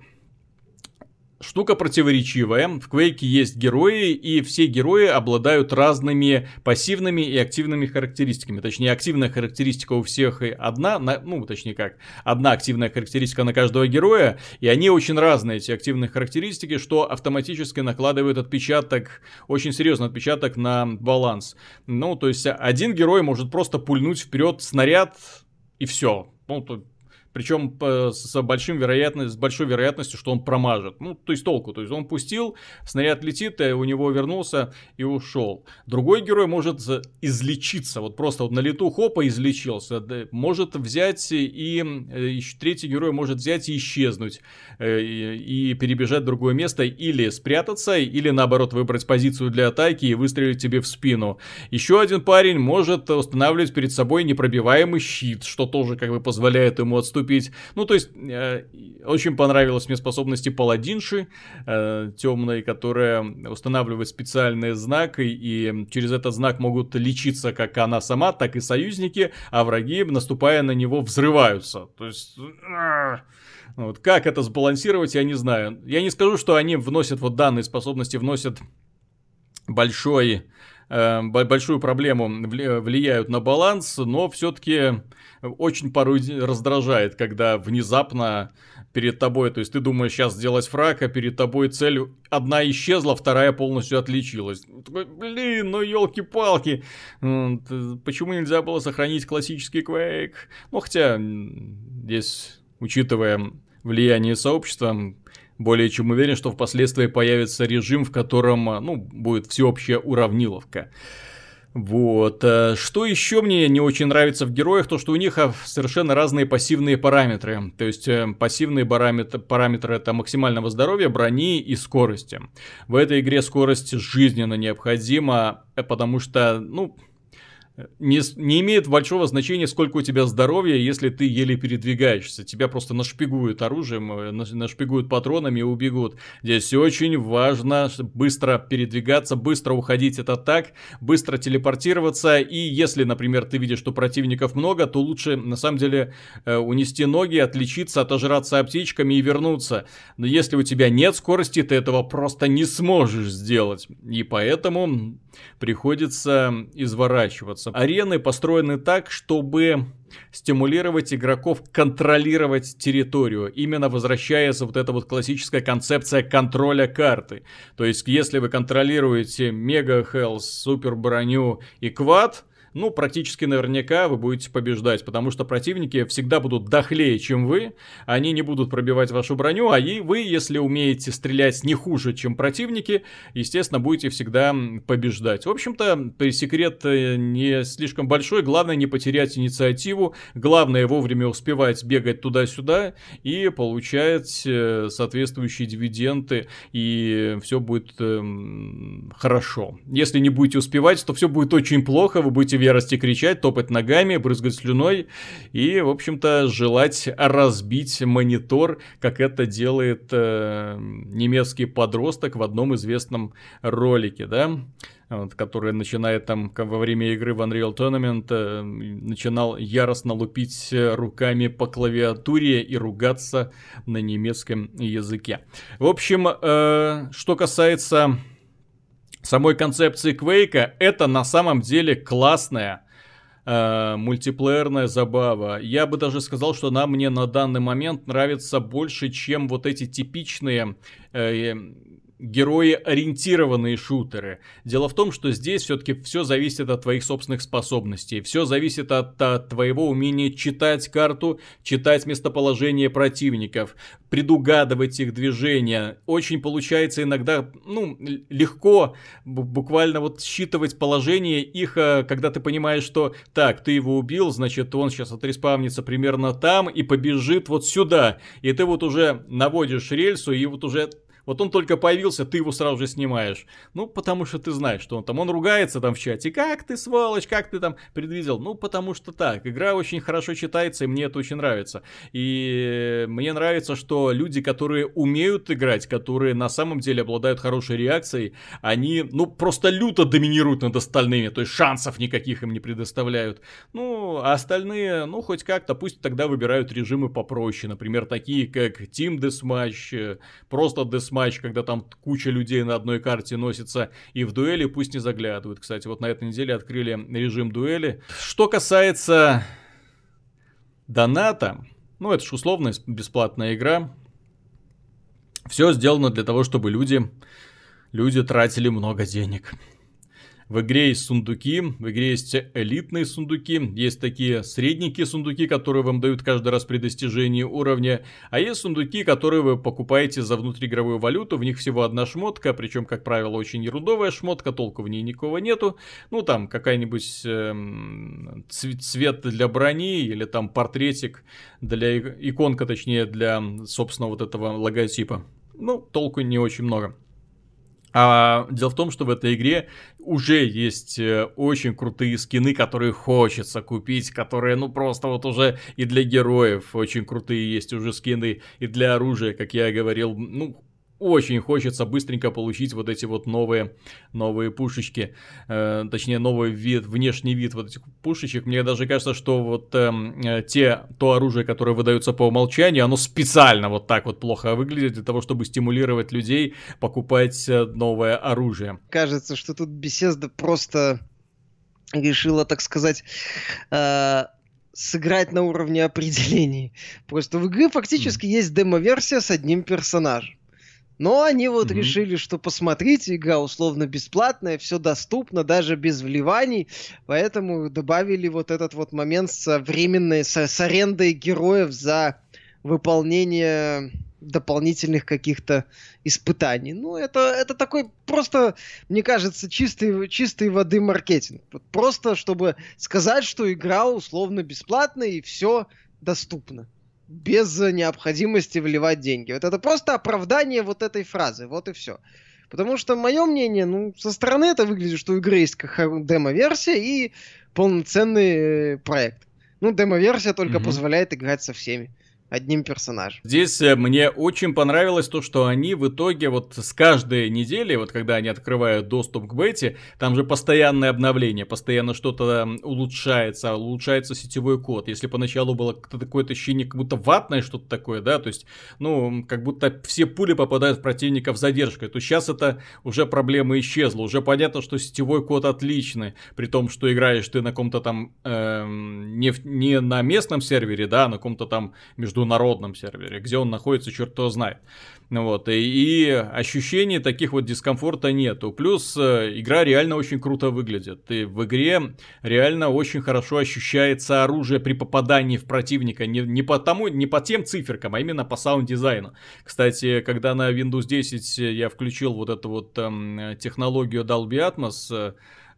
A: Штука противоречивая. В Quake есть герои, и все герои обладают разными пассивными и активными характеристиками. Точнее, активная характеристика у всех одна, ну, точнее как, одна активная характеристика на каждого героя, и они очень разные, эти активные характеристики, что автоматически накладывает отпечаток, очень серьезный отпечаток на баланс. Ну, то есть, один герой может просто пульнуть вперед снаряд, и все. Ну, тут причем с, большим вероятностью, с большой вероятностью, что он промажет. Ну, то есть толку. То есть он пустил, снаряд летит, у него вернулся и ушел. Другой герой может излечиться. Вот просто вот на лету хопа излечился. Может взять и, и третий герой может взять и исчезнуть. Э, и, и перебежать в другое место. Или спрятаться, или наоборот выбрать позицию для атаки и выстрелить тебе в спину. Еще один парень может устанавливать перед собой непробиваемый щит, что тоже как бы позволяет ему отступить купить. Ну, то есть, э, очень понравилась мне способности паладинши э, темной, которая устанавливает специальный знак, и, через этот знак могут лечиться как она сама, так и союзники, а враги, наступая на него, взрываются. То есть... Э, вот, как это сбалансировать, я не знаю. Я не скажу, что они вносят вот данные способности, вносят большой большую проблему влияют на баланс, но все-таки очень порой раздражает, когда внезапно перед тобой, то есть ты думаешь сейчас сделать фраг, а перед тобой цель одна исчезла, вторая полностью отличилась. Блин, ну елки-палки, почему нельзя было сохранить классический Quake? Ну хотя здесь, учитывая влияние сообщества, более чем уверен, что впоследствии появится режим, в котором, ну, будет всеобщая уравниловка. Вот. Э, что еще мне не очень нравится в героях, то что у них а, совершенно разные пассивные параметры. То есть э, пассивные параметры, параметры это максимального здоровья, брони и скорости. В этой игре скорость жизненно необходима, э, потому что, ну, не, не имеет большого значения, сколько у тебя здоровья, если ты еле передвигаешься. Тебя просто нашпигуют оружием, э, нашпигуют патронами и убегут. Здесь очень важно быстро передвигаться, быстро уходить от атак, быстро телепортироваться. И если, например, ты видишь, что противников много, то лучше, на самом деле, э, унести ноги, отличиться, отожраться аптечками и вернуться. Но если у тебя нет скорости, ты этого просто не сможешь сделать. И поэтому приходится изворачиваться. Арены построены так, чтобы стимулировать игроков контролировать территорию, именно возвращаясь вот эта вот классическая концепция контроля карты. То есть, если вы контролируете Мега Хелс, Супер Броню и Квад, ну, практически наверняка вы будете побеждать, потому что противники всегда будут дохлее, чем вы, они не будут пробивать вашу броню, а и вы, если умеете стрелять не хуже, чем противники, естественно, будете всегда побеждать. В общем-то, секрет э, не слишком большой, главное не потерять инициативу, главное вовремя успевать бегать туда-сюда и получать э, соответствующие дивиденды, и все будет э, хорошо. Если не будете успевать, то все будет очень плохо, вы будете ярости кричать, топать ногами, брызгать слюной и, в общем-то, желать разбить монитор, как это делает э, немецкий подросток в одном известном ролике, да, вот, который начинает там во время игры в Unreal Tournament э, начинал яростно лупить руками по клавиатуре и ругаться на немецком языке. В общем, э, что касается самой концепции Квейка, это на самом деле классная э, мультиплеерная забава. Я бы даже сказал, что она мне на данный момент нравится больше, чем вот эти типичные э, герои-ориентированные шутеры. Дело в том, что здесь все-таки все зависит от твоих собственных способностей. Все зависит от, от твоего умения читать карту, читать местоположение противников, предугадывать их движения. Очень получается иногда, ну, легко буквально вот считывать положение их, э, когда ты понимаешь, что так, ты его убил, значит, он сейчас отреспавнится примерно там и побежит вот сюда. И ты вот уже наводишь рельсу, и вот уже вот он только появился, ты его сразу же снимаешь. Ну, потому что ты знаешь, что он там, он ругается там в чате. Как ты, сволочь, как ты там предвидел? Ну, потому что так. Игра очень хорошо читается, и мне это очень нравится. И мне нравится, что люди, которые умеют играть, которые на самом деле обладают хорошей реакцией, они, ну, просто люто доминируют над остальными. То есть шансов никаких им не предоставляют. Ну, а остальные, ну, хоть как-то, пусть тогда выбирают режимы попроще. Например, такие как Team Deathmatch, э, просто Deathmatch матч, когда там куча людей на одной карте носится, и в дуэли пусть не заглядывают. Кстати, вот на этой неделе открыли режим дуэли. Что касается доната, ну это ж условная бесплатная игра, все сделано для того, чтобы люди, люди тратили много денег. В игре есть сундуки, в игре есть элитные сундуки, есть такие средненькие сундуки, которые вам дают каждый раз при достижении уровня, а есть сундуки, которые вы покупаете за внутриигровую валюту, в них всего одна шмотка, причем, как правило, очень ерундовая шмотка, толку в ней никого нету, ну там какая-нибудь э, цвет для брони или там портретик для иконка, точнее, для собственно вот этого логотипа. Ну, толку не очень много. А дело в том, что в этой игре уже есть э, очень крутые скины, которые хочется купить, которые, ну, просто вот уже и для героев очень крутые есть уже скины, и для оружия, как я говорил, ну, очень хочется быстренько получить вот эти вот новые, новые пушечки, э, точнее новый вид, внешний вид вот этих пушечек. Мне даже кажется, что вот эм, э, те, то оружие, которое выдается по умолчанию, оно специально вот так вот плохо выглядит для того, чтобы стимулировать людей покупать э, новое оружие.
B: Кажется, что тут беседа просто решила, так сказать, э, сыграть на уровне определений. Просто в игре фактически mm. есть демо-версия с одним персонажем. Но они вот mm-hmm. решили, что посмотрите, игра условно бесплатная, все доступно, даже без вливаний, поэтому добавили вот этот вот момент с временной, с, с арендой героев за выполнение дополнительных каких-то испытаний. Ну, это, это такой просто, мне кажется, чистый, чистой воды маркетинг. Просто чтобы сказать, что игра условно бесплатная и все доступно. Без необходимости вливать деньги. Вот это просто оправдание вот этой фразы. Вот и все. Потому что, мое мнение, ну, со стороны это выглядит, что у игры есть как демо-версия и полноценный э, проект. Ну, демо-версия только mm-hmm. позволяет играть со всеми одним персонажем.
A: Здесь э, мне очень понравилось то, что они в итоге вот с каждой недели, вот когда они открывают доступ к бете, там же постоянное обновление, постоянно что-то улучшается, улучшается сетевой код. Если поначалу было какое-то ощущение, как будто ватное что-то такое, да, то есть, ну, как будто все пули попадают в противников с задержкой, то сейчас это уже проблема исчезла, уже понятно, что сетевой код отличный, при том, что играешь ты на каком-то там, эм, не, не на местном сервере, да, а на каком-то там между международном сервере, где он находится, черт кто знает. Вот, и, и ощущений таких вот дискомфорта нету. Плюс э, игра реально очень круто выглядит. И в игре реально очень хорошо ощущается оружие при попадании в противника. Не, не, по тому, не по тем циферкам, а именно по саунд-дизайну. Кстати, когда на Windows 10 я включил вот эту вот эм, технологию Dolby Atmos,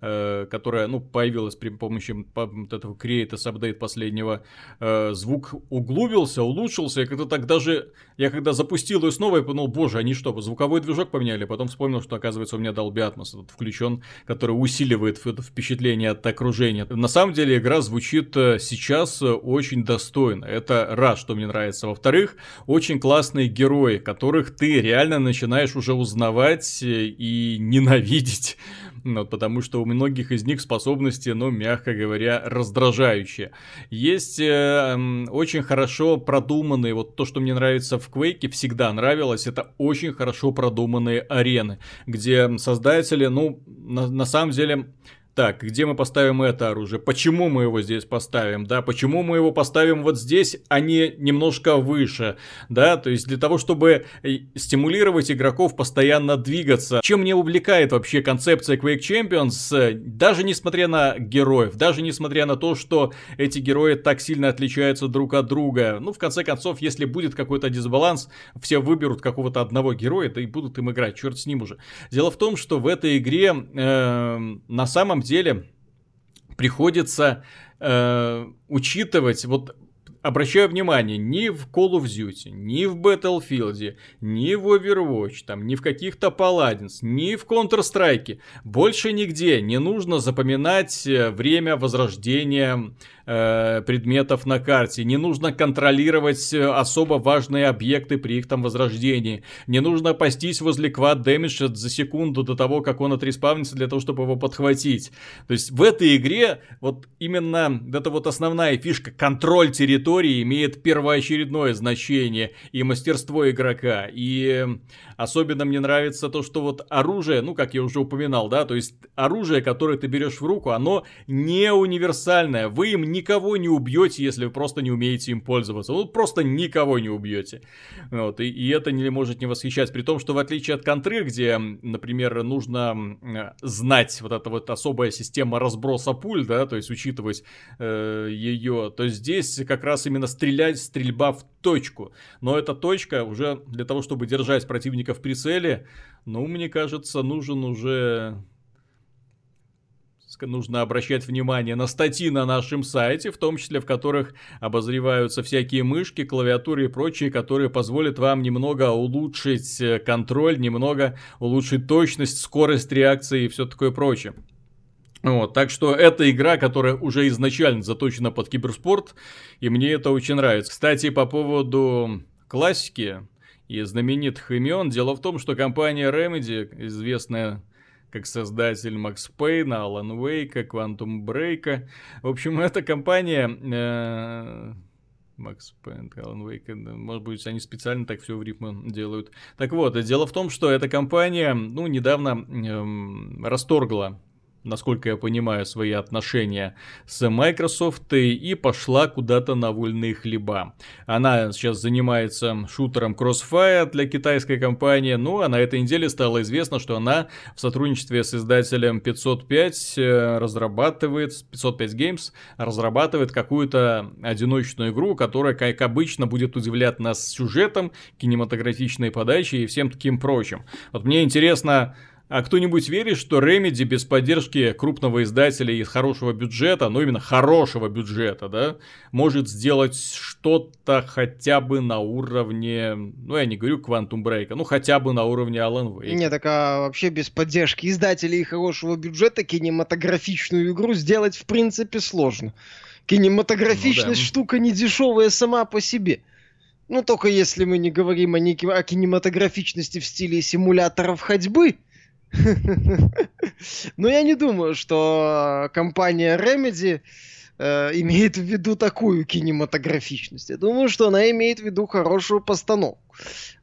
A: э, которая, ну, появилась при помощи вот этого Creators Update последнего, э, звук углубился, улучшился, и как-то так даже, я когда запустил ее снова, я подумал, боже, они что, звуковой движок поменяли, потом вспомнил, что, оказывается, у меня Dolby Atmos этот включен, который усиливает это впечатление от окружения. На самом деле, игра звучит э, сейчас очень достойно, это раз, что мне нравится. Во-вторых, очень классные герои, которых ты реально начинаешь уже узнавать и ненавидеть. Ну, потому что у многих из них способности, ну, мягко говоря, раздражающие. Есть э, очень хорошо продуманные, вот то, что мне нравится в Quake, всегда нравилось, это очень хорошо продуманные арены, где создатели, ну, на, на самом деле так, где мы поставим это оружие? Почему мы его здесь поставим? Да, почему мы его поставим вот здесь, а не немножко выше? Да, то есть для того, чтобы э, стимулировать игроков постоянно двигаться. Чем мне увлекает вообще концепция Quake Champions, э, даже несмотря на героев, даже несмотря на то, что эти герои так сильно отличаются друг от друга. Ну, в конце концов, если будет какой-то дисбаланс, все выберут какого-то одного героя, да и будут им играть, черт с ним уже. Дело в том, что в этой игре э, на самом деле приходится э, учитывать вот обращаю внимание, ни в Call of Duty, ни в Battlefield, ни в Overwatch, там, ни в каких-то Paladins, ни в Counter-Strike, больше нигде не нужно запоминать э, время возрождения э, предметов на карте. Не нужно контролировать э, особо важные объекты при их там возрождении. Не нужно пастись возле квад дэмэджа за секунду до того, как он отреспавнится для того, чтобы его подхватить. То есть в этой игре вот именно эта вот основная фишка контроль территории имеет первоочередное значение и мастерство игрока. И особенно мне нравится то, что вот оружие, ну как я уже упоминал, да, то есть оружие, которое ты берешь в руку, оно не универсальное. Вы им никого не убьете, если вы просто не умеете им пользоваться. Ну, просто никого не убьете. Вот, и, и это не может не восхищать. При том, что в отличие от контры, где, например, нужно знать вот эта вот особая система разброса пуль, да, то есть учитывать э, ее, то здесь как раз именно стрелять, стрельба в точку. Но эта точка уже для того, чтобы держать противника в прицеле, ну, мне кажется, нужен уже нужно обращать внимание на статьи на нашем сайте, в том числе в которых обозреваются всякие мышки, клавиатуры и прочие, которые позволят вам немного улучшить э, контроль, немного улучшить точность, скорость реакции и все такое прочее. Вот, так что это игра, которая уже изначально заточена под киберспорт, и мне это очень нравится. Кстати, по поводу классики и знаменитых имен, дело в том, что компания Remedy, известная как создатель Макс Пейна, Алан Уэйка, Quantum Break. В общем, *laughs* эта компания... Э, Макс Пейн, Алан Вейк, может быть, они специально так все в рифму делают. Так вот, дело в том, что эта компания, ну, недавно эм, расторгла насколько я понимаю, свои отношения с Microsoft и пошла куда-то на вольные хлеба. Она сейчас занимается шутером Crossfire для китайской компании, ну а на этой неделе стало известно, что она в сотрудничестве с издателем 505 э, разрабатывает, 505 Games разрабатывает какую-то одиночную игру, которая, как обычно, будет удивлять нас сюжетом, кинематографичной подачей и всем таким прочим. Вот мне интересно, а кто-нибудь верит, что Remedy без поддержки крупного издателя и хорошего бюджета, ну именно хорошего бюджета, да, может сделать что-то хотя бы на уровне, ну я не говорю Quantum Break, ну хотя бы на уровне Alan Wake.
B: Не, так а вообще без поддержки издателей и хорошего бюджета кинематографичную игру сделать в принципе сложно. Кинематографичность ну, да. штука не дешевая сама по себе. Ну, только если мы не говорим о, не, о кинематографичности в стиле симуляторов ходьбы, *laughs* но я не думаю, что компания Remedy э, имеет в виду такую кинематографичность. Я думаю, что она имеет в виду хорошую постановку.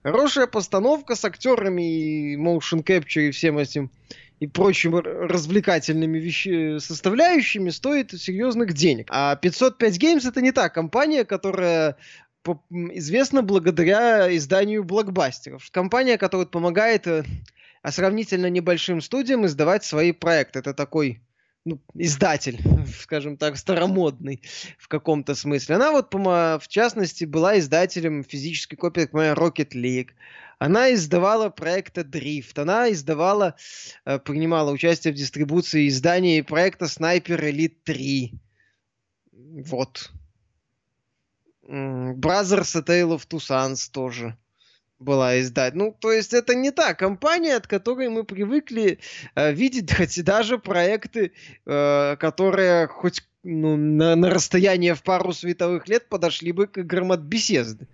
B: Хорошая постановка с актерами и motion capture и всем этим и прочими развлекательными вещи, составляющими стоит серьезных денег. А 505 Games это не та компания, которая известна благодаря изданию блокбастеров. Компания, которая помогает э, а сравнительно небольшим студиям издавать свои проекты. Это такой ну, издатель, *laughs* скажем так, старомодный в каком-то смысле. Она вот, в частности, была издателем физической копии, как моя Rocket League. Она издавала проекты Drift, она издавала, э, принимала участие в дистрибуции изданий проекта Sniper Elite 3. Вот. Brothers A Tale of Two Sons тоже была издать. Ну, то есть это не та компания, от которой мы привыкли э, видеть *laughs* хоть даже проекты, э, которые хоть ну, на, на расстояние в пару световых лет подошли бы к играм от Bethesda.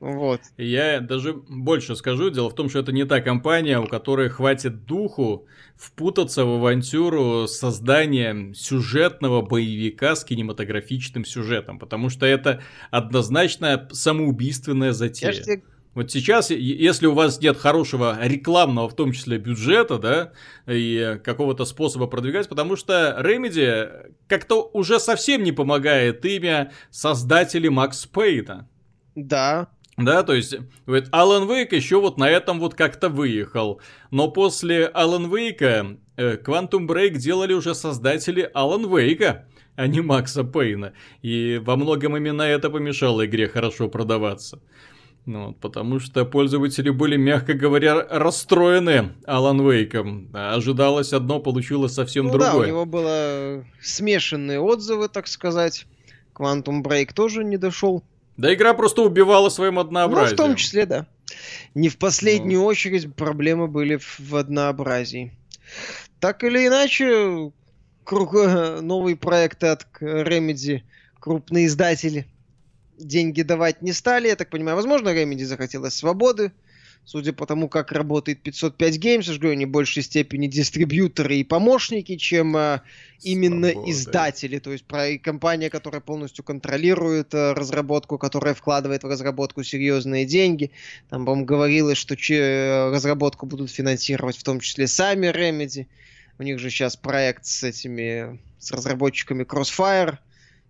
B: Вот.
A: Я даже больше скажу. Дело в том, что это не та компания, у которой хватит духу впутаться в авантюру создания сюжетного боевика с кинематографичным сюжетом. Потому что это однозначно самоубийственная затея. Я же вот сейчас, если у вас нет хорошего рекламного, в том числе бюджета, да, и какого-то способа продвигать, потому что Remedy как-то уже совсем не помогает имя создателей Макс Пейна.
B: Да.
A: Да, то есть, вот Алан Вейк еще вот на этом вот как-то выехал. Но после Алан Вейка э, Quantum Break делали уже создатели Алан Вейка, а не Макса Пейна. И во многом именно это помешало игре хорошо продаваться. Ну, потому что пользователи были, мягко говоря, расстроены Алан Вейком. Ожидалось одно, получилось совсем ну, другое. Да, у
B: него было смешанные отзывы, так сказать. Quantum Break тоже не дошел.
A: Да игра просто убивала своим однообразием.
B: Ну, в том числе, да. Не в последнюю ну. очередь проблемы были в, в однообразии. Так или иначе, круг, *laughs* новые проекты от Remedy, крупные издатели – деньги давать не стали, я так понимаю. Возможно, Remedy захотелось свободы. Судя по тому, как работает 505 Games, я же говорю, они в большей степени дистрибьюторы и помощники, чем а, именно Свобода. издатели. То есть про компания, которая полностью контролирует а, разработку, которая вкладывает в разработку серьезные деньги. Там, по-моему, говорилось, что че, разработку будут финансировать в том числе сами Remedy. У них же сейчас проект с этими, с разработчиками Crossfire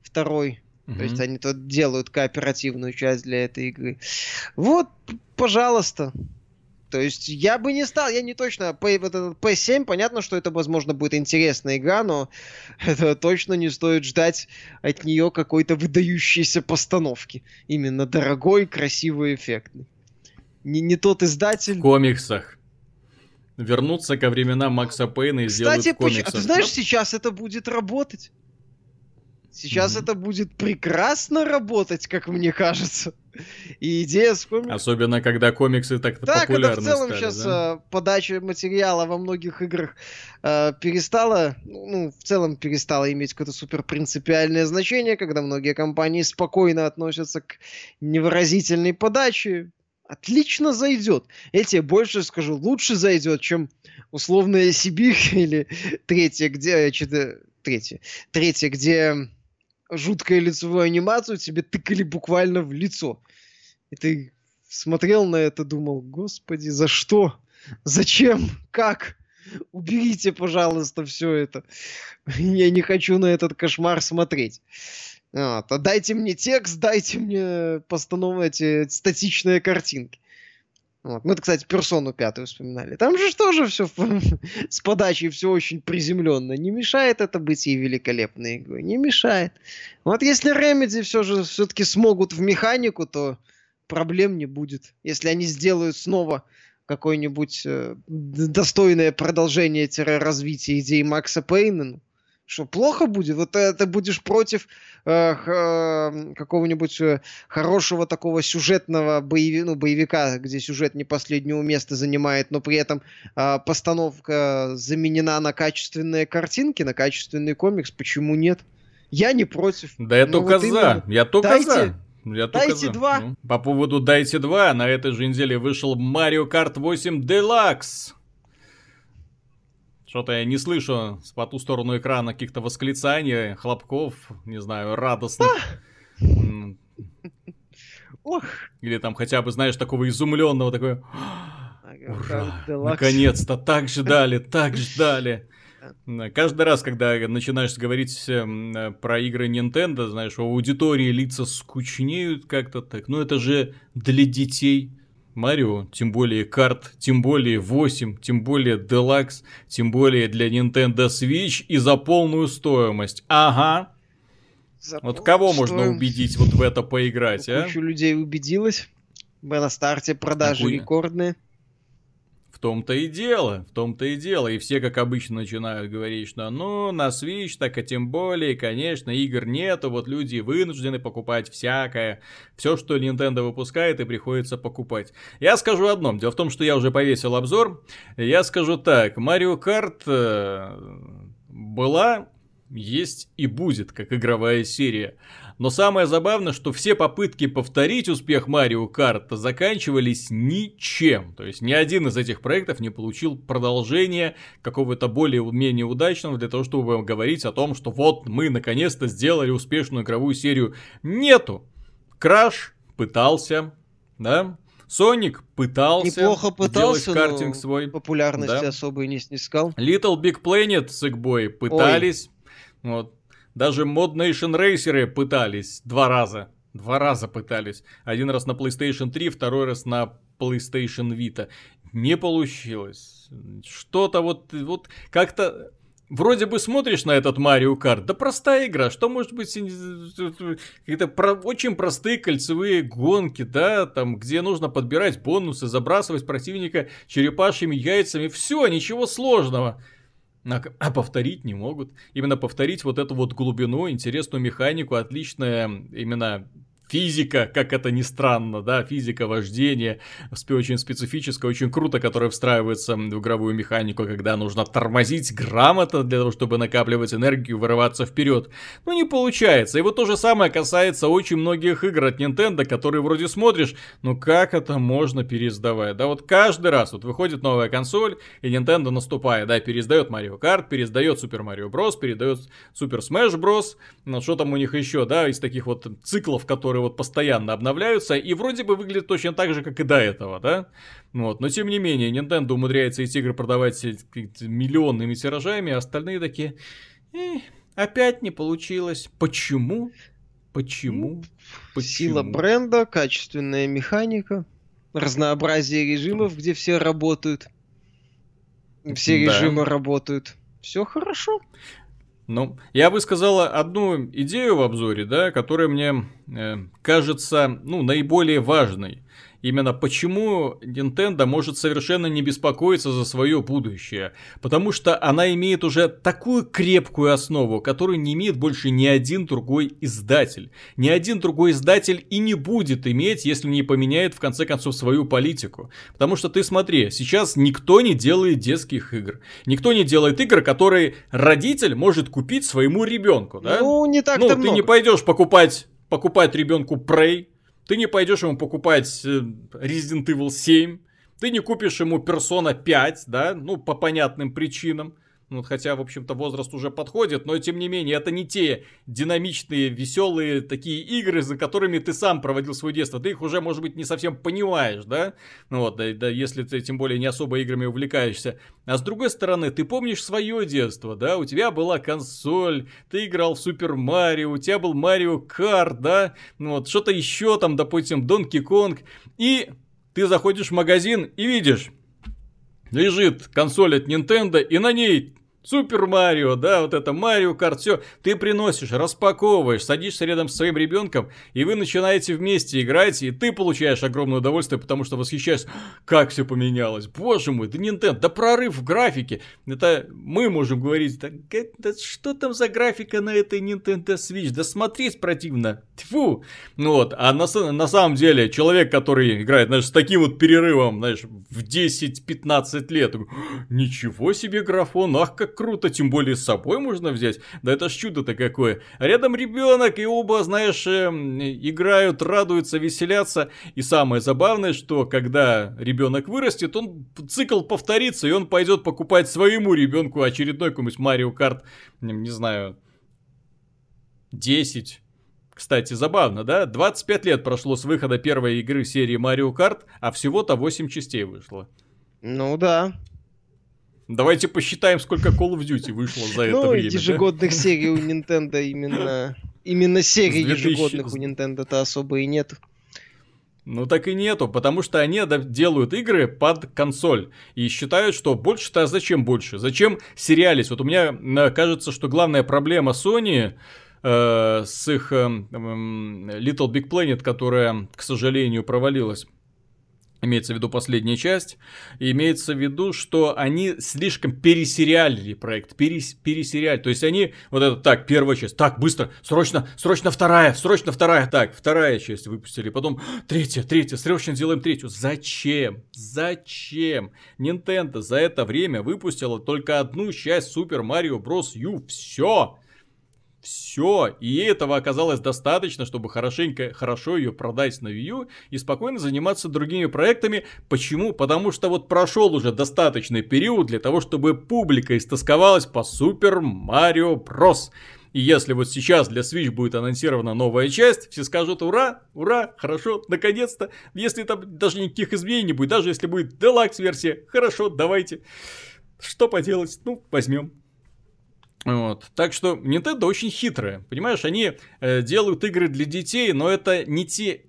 B: второй Mm-hmm. То есть они тут делают кооперативную часть для этой игры. Вот, пожалуйста. То есть я бы не стал, я не точно, вот этот P7, понятно, что это, возможно, будет интересная игра, но *laughs* это точно не стоит ждать от нее какой-то выдающейся постановки. Именно дорогой, красивый, эффектный. Не, не тот издатель.
A: В комиксах. Вернуться ко временам Макса Пейна и Кстати, сделать комиксы.
B: Кстати, а ты знаешь, сейчас это будет работать? Сейчас mm-hmm. это будет прекрасно работать, как мне кажется. И идея с комиксом...
A: Особенно, когда комиксы так да, популярны когда
B: в целом стали, сейчас да? Э, подача материала во многих играх э, перестала, ну, в целом перестала иметь какое-то супер принципиальное значение, когда многие компании спокойно относятся к невыразительной подаче. Отлично зайдет. Я тебе больше скажу, лучше зайдет, чем условная Сибирь *laughs* или третья, где... Что-то, третья. Третья, где жуткую лицевую анимацию тебе тыкали буквально в лицо. И ты смотрел на это, думал, господи, за что? Зачем? Как? уберите, пожалуйста, все это. Я не хочу на этот кошмар смотреть. Вот. А дайте мне текст, дайте мне постанов... эти статичные картинки. Вот. Мы, кстати, персону пятую вспоминали. Там же тоже все *laughs* с подачей все очень приземленно. Не мешает это быть ей великолепной игрой. Не мешает. Вот если Remedy все же все-таки смогут в механику, то проблем не будет. Если они сделают снова какое-нибудь э, достойное продолжение-развития идей Макса Пейна, ну, что, плохо будет? Вот э, ты будешь против э, э, какого-нибудь э, хорошего такого сюжетного боеви, ну, боевика, где сюжет не последнего места занимает, но при этом э, постановка заменена на качественные картинки, на качественный комикс. Почему нет? Я не против.
A: Да я ну, только вот за. Именно. Я только Дайте, за. Я
B: Дайте за. 2. Ну,
A: по поводу Дайте 2, на этой же неделе вышел Mario Kart 8 Deluxe. Что-то я не слышу по ту сторону экрана каких-то восклицаний, хлопков, не знаю, радостных. Ох. Или там хотя бы, знаешь, такого изумленного, такое... Ура! Наконец-то! Так ждали, так ждали! Каждый раз, когда начинаешь говорить эм, про игры Nintendo, знаешь, у аудитории лица скучнеют как-то так. Ну это же для детей. Марио, тем более карт, тем более 8, тем более Deluxe, тем более для Nintendo Switch и за полную стоимость. Ага. За вот кого стоимость. можно убедить вот в это поиграть, а?
B: Куча людей убедилась. На старте продажи Какую? рекордные.
A: В том-то и дело, в том-то и дело. И все, как обычно, начинают говорить, что ну, на Switch, так и тем более, конечно, игр нету, вот люди вынуждены покупать всякое. Все, что Nintendo выпускает, и приходится покупать. Я скажу одно. Дело в том, что я уже повесил обзор. Я скажу так. Mario Kart э, была, есть и будет, как игровая серия. Но самое забавное, что все попытки повторить успех Марио Карта заканчивались ничем. То есть ни один из этих проектов не получил продолжения какого-то более-менее удачного для того, чтобы говорить о том, что вот мы наконец-то сделали успешную игровую серию. Нету. Краш пытался, да, Соник пытался
B: Неплохо пытался,
A: картинг свой.
B: популярности да. особо и не снискал.
A: Little Big Planet с Игбой пытались. Ой. Вот. Даже Mod Nation рейсеры пытались два раза. Два раза пытались. Один раз на PlayStation 3, второй раз на PlayStation Vita. Не получилось. Что-то вот, вот как-то Вроде бы смотришь на этот Марио Карт, да простая игра, что может быть какие-то про, очень простые кольцевые гонки, да, там, где нужно подбирать бонусы, забрасывать противника черепашьими яйцами, все, ничего сложного. А, повторить не могут. Именно повторить вот эту вот глубину, интересную механику, отличное именно физика, как это ни странно, да, физика вождения, очень специфическая, очень круто, которая встраивается в игровую механику, когда нужно тормозить грамотно для того, чтобы накапливать энергию, вырываться вперед. Ну, не получается. И вот то же самое касается очень многих игр от Nintendo, которые вроде смотришь, ну как это можно пересдавать? Да вот каждый раз вот выходит новая консоль, и Nintendo наступает, да, пересдает Mario Kart, пересдает Super Mario Bros, передает Super Smash Bros, ну что там у них еще, да, из таких вот циклов, которые которые вот постоянно обновляются, и вроде бы выглядит точно так же, как и до этого, да? Вот, но тем не менее, Nintendo умудряется эти игры продавать миллионными тиражами, а остальные такие, э, опять не получилось. Почему? Почему? Ну,
B: Почему? Сила бренда, качественная механика, разнообразие режимов, где все работают. Все да. режимы работают. Все хорошо.
A: Ну, я высказала одну идею в обзоре, да, которая мне э, кажется, ну, наиболее важной. Именно почему Nintendo может совершенно не беспокоиться за свое будущее. Потому что она имеет уже такую крепкую основу, которую не имеет больше ни один другой издатель. Ни один другой издатель и не будет иметь, если не поменяет в конце концов свою политику. Потому что ты смотри, сейчас никто не делает детских игр. Никто не делает игр, которые родитель может купить своему ребенку. Да?
B: Ну, не так-то
A: Ну,
B: много.
A: ты не пойдешь покупать покупать ребенку Prey, ты не пойдешь ему покупать э, Resident Evil 7, ты не купишь ему Persona 5, да, ну, по понятным причинам. Ну, хотя, в общем-то, возраст уже подходит, но тем не менее, это не те динамичные, веселые такие игры, за которыми ты сам проводил свое детство. Ты их уже, может быть, не совсем понимаешь, да? Ну вот, да, да если ты тем более не особо играми увлекаешься. А с другой стороны, ты помнишь свое детство, да? У тебя была консоль, ты играл в Супер Марио, у тебя был Марио Карт, да? Ну вот, что-то еще там, допустим, Донки Конг. И ты заходишь в магазин и видишь, лежит консоль от Nintendo, и на ней Супер Марио, да, вот это Марио Карт, все, ты приносишь, распаковываешь, садишься рядом с своим ребенком, и вы начинаете вместе играть, и ты получаешь огромное удовольствие, потому что восхищаешься, как все поменялось, боже мой, да Nintendo, да прорыв в графике, это мы можем говорить, да, да что там за графика на этой Nintendo Switch, да смотреть противно, тьфу, ну вот, а на, на самом деле человек, который играет, знаешь, с таким вот перерывом, знаешь, в 10-15 лет, ничего себе графон, ах, как круто, тем более с собой можно взять. Да это ж чудо-то какое. Рядом ребенок, и оба, знаешь, э, играют, радуются, веселятся. И самое забавное, что когда ребенок вырастет, он цикл повторится, и он пойдет покупать своему ребенку очередной какой-нибудь Марио Карт, не знаю, 10. Кстати, забавно, да? 25 лет прошло с выхода первой игры серии Mario Kart, а всего-то 8 частей вышло.
B: Ну да.
A: Давайте посчитаем, сколько Call of Duty вышло за это
B: ну,
A: время.
B: ежегодных да? серий у Nintendo именно... Именно серий 2000... ежегодных у Nintendo-то особо и нет.
A: Ну так и нету, потому что они делают игры под консоль. И считают, что больше-то а зачем больше? Зачем сериалить? Вот у меня э, кажется, что главная проблема Sony э, с их э, э, Little Big Planet, которая, к сожалению, провалилась Имеется в виду последняя часть. Имеется в виду, что они слишком пересериалили проект. Перес, пересериалили. То есть они, вот это так, первая часть. Так, быстро, срочно, срочно вторая, срочно вторая. Так, вторая часть выпустили. Потом третья, третья, срочно сделаем третью. Зачем? Зачем? Nintendo за это время выпустила только одну часть Super Mario Bros. U. Все. Все, и этого оказалось достаточно, чтобы хорошенько, хорошо ее продать на Wii U и спокойно заниматься другими проектами. Почему? Потому что вот прошел уже достаточный период для того, чтобы публика истосковалась по Super Mario Bros. И если вот сейчас для Switch будет анонсирована новая часть, все скажут ура, ура, хорошо, наконец-то. Если там даже никаких изменений не будет, даже если будет Deluxe версия, хорошо, давайте. Что поделать? Ну, возьмем. Вот. Так что Nintendo очень хитрая. Понимаешь, они э, делают игры для детей, но это не те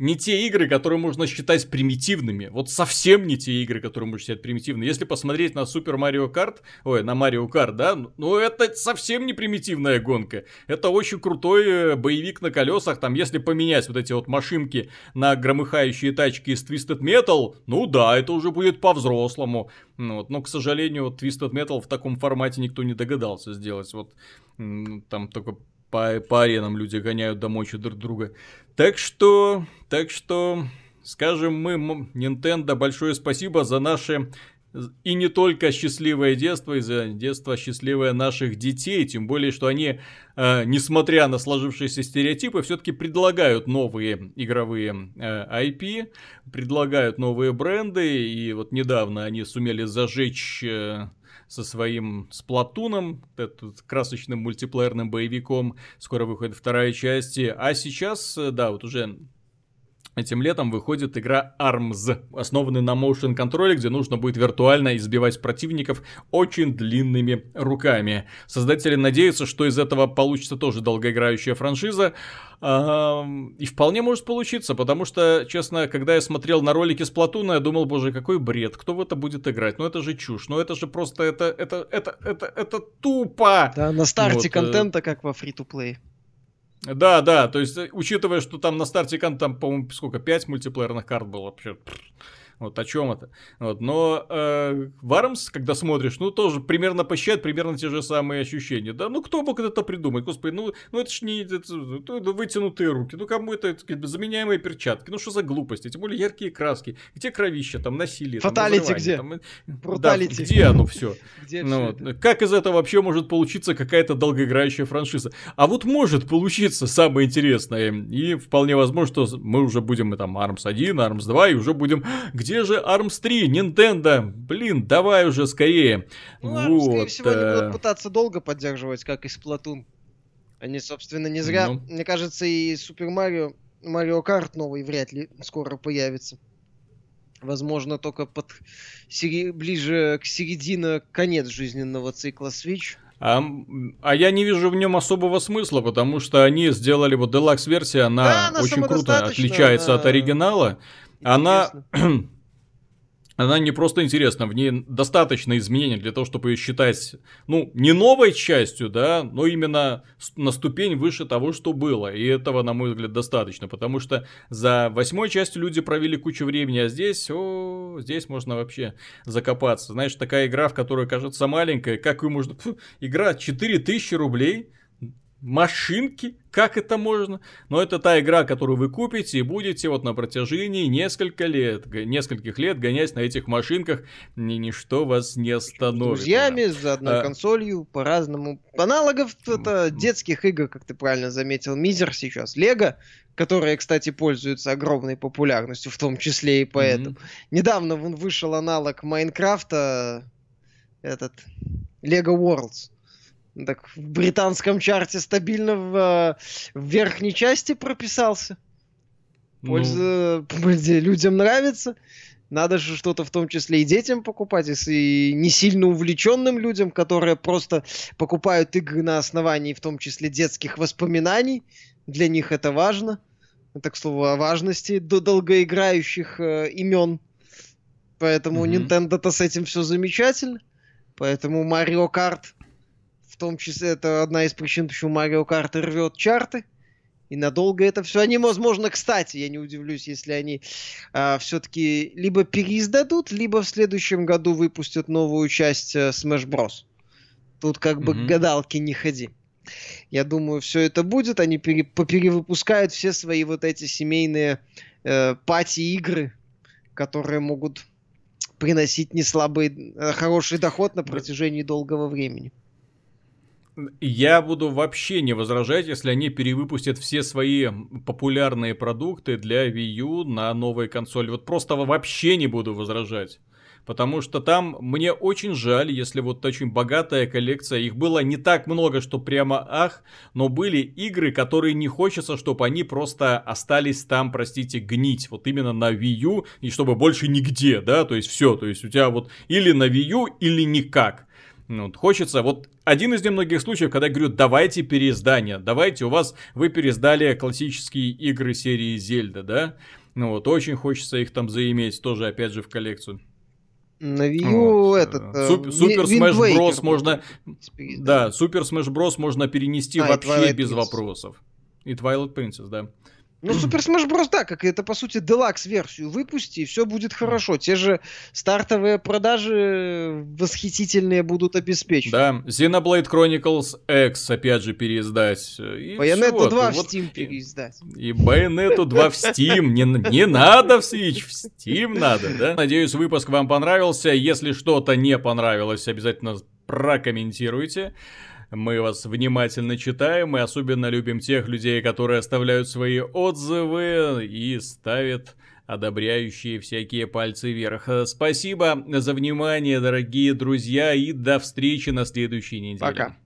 A: не те игры, которые можно считать примитивными. Вот совсем не те игры, которые можно считать примитивными. Если посмотреть на Super Mario Kart, ой, на Mario Kart, да, ну это совсем не примитивная гонка. Это очень крутой э, боевик на колесах. Там, если поменять вот эти вот машинки на громыхающие тачки из Twisted Metal, ну да, это уже будет по-взрослому. Ну, вот. Но, к сожалению, Twisted Metal в таком формате никто не догадался сделать. Вот там только по, по аренам люди гоняют до мочи друг друга. Так что, так что, скажем мы, Nintendo, большое спасибо за наше и не только счастливое детство, и за детство счастливое наших детей, тем более, что они, э, несмотря на сложившиеся стереотипы, все-таки предлагают новые игровые э, IP, предлагают новые бренды, и вот недавно они сумели зажечь э, со своим Сплатуном, этот красочным мультиплеерным боевиком. Скоро выходит вторая часть. А сейчас, э, да, вот уже Этим летом выходит игра ARMS, основанная на motion контроле, где нужно будет виртуально избивать противников очень длинными руками. Создатели надеются, что из этого получится тоже долгоиграющая франшиза. И вполне может получиться, потому что, честно, когда я смотрел на ролики с Платуна, я думал, боже, какой бред, кто в это будет играть? Ну это же чушь, ну это же просто, это, это, это, это, это тупо!
B: Да, на старте вот, э, контента, как во free-to-play.
A: Да, да, то есть, э, учитывая, что там на старте кон там, по-моему, сколько, 5 мультиплеерных карт было вообще. Вот о чем это. Вот. Но э, Вармс, когда смотришь, ну тоже примерно посчитает примерно те же самые ощущения. Да, ну кто мог это придумать? Господи, ну, ну это ж не это, это вытянутые руки. Ну кому это, это заменяемые перчатки? Ну что за глупости? Тем более яркие краски. Где кровища, там насилие.
B: Фаталити где? Там,
A: да, где оно все? *laughs* Где ну, вот. Как из этого вообще может получиться какая-то долгоиграющая франшиза? А вот может получиться самое интересное. И вполне возможно, что мы уже будем там Arms 1, Arms 2, и уже будем где где же ARMS 3, Nintendo? Блин, давай уже скорее.
B: Ну, ARMS, вот, скорее всего, они будут пытаться долго поддерживать, как и Splatoon. Они, собственно, не зря, ну. мне кажется, и Супер Марио, Марио Карт новый вряд ли скоро появится. Возможно, только под сери... ближе к середине, конец жизненного цикла Switch.
A: А, а я не вижу в нем особого смысла, потому что они сделали вот Deluxe версия, она, да, она очень круто отличается она... от оригинала. Она *clears throat* *clears throat* она не просто интересна, в ней достаточно изменений для того, чтобы ее считать, ну, не новой частью, да, но именно на ступень выше того, что было. И этого, на мой взгляд, достаточно, потому что за восьмой частью люди провели кучу времени, а здесь, о, здесь можно вообще закопаться. Знаешь, такая игра, в которой кажется маленькая, как ее можно... Фу, игра 4000 рублей, машинки, как это можно? Но это та игра, которую вы купите и будете вот на протяжении несколько лет, нескольких лет гонять на этих машинках, ни ничто вас не остановит.
B: С друзьями, за одной а... консолью, по-разному. Аналогов это детских игр, как ты правильно заметил, мизер сейчас. Лего, которые, кстати, пользуются огромной популярностью, в том числе и поэтому. Mm-hmm. Недавно вышел аналог Майнкрафта, этот, Lego Worlds так в британском чарте стабильно в, э, в верхней части прописался. Польза, ну... людям нравится. Надо же что-то в том числе и детям покупать, если не сильно увлеченным людям, которые просто покупают игры на основании в том числе детских воспоминаний. Для них это важно. Это, к слову, о важности до долгоиграющих э, имен. Поэтому mm-hmm. Nintendo-то с этим все замечательно. Поэтому Mario Kart том числе это одна из причин, почему Марио Карт рвет чарты. И надолго это все. Они, возможно, кстати, я не удивлюсь, если они а, все-таки либо переиздадут, либо в следующем году выпустят новую часть а, Smash Bros. Тут как mm-hmm. бы гадалки не ходи. Я думаю, все это будет. Они пере, поперевыпускают все свои вот эти семейные э, пати-игры, которые могут приносить неслабый, э, хороший доход на протяжении долгого времени.
A: Я буду вообще не возражать, если они перевыпустят все свои популярные продукты для Wii U на новой консоли. Вот просто вообще не буду возражать. Потому что там мне очень жаль, если вот очень богатая коллекция, их было не так много, что прямо ах, но были игры, которые не хочется, чтобы они просто остались там, простите, гнить. Вот именно на Wii U, и чтобы больше нигде, да, то есть все, то есть у тебя вот или на Wii U, или никак. Ну, вот, хочется, вот один из немногих случаев, когда я говорю, давайте переиздание, давайте, у вас, вы переиздали классические игры серии Зельда, да? Ну вот, очень хочется их там заиметь, тоже, опять же, в коллекцию.
B: На Wii U вот. этот...
A: Э, Суп, Супер Smash Bros. можно... Да, Супер Smash Bros. можно перенести а, вообще без вопросов. И Twilight Princess, да.
B: Ну, *clears throat* Super Smash Bros. да, как это, по сути, Deluxe версию выпусти, и все будет хорошо. Те же стартовые продажи восхитительные будут обеспечены.
A: Да, Xenoblade Chronicles X, опять же, переиздать.
B: Bayonetta 2 в Steam переиздать.
A: И Bayonetta 2 в Steam. Не, не надо в Switch, в Steam надо, да? Надеюсь, выпуск вам понравился. Если что-то не понравилось, обязательно прокомментируйте. Мы вас внимательно читаем и особенно любим тех людей, которые оставляют свои отзывы и ставят одобряющие всякие пальцы вверх. Спасибо за внимание, дорогие друзья, и до встречи на следующей неделе.
B: Пока.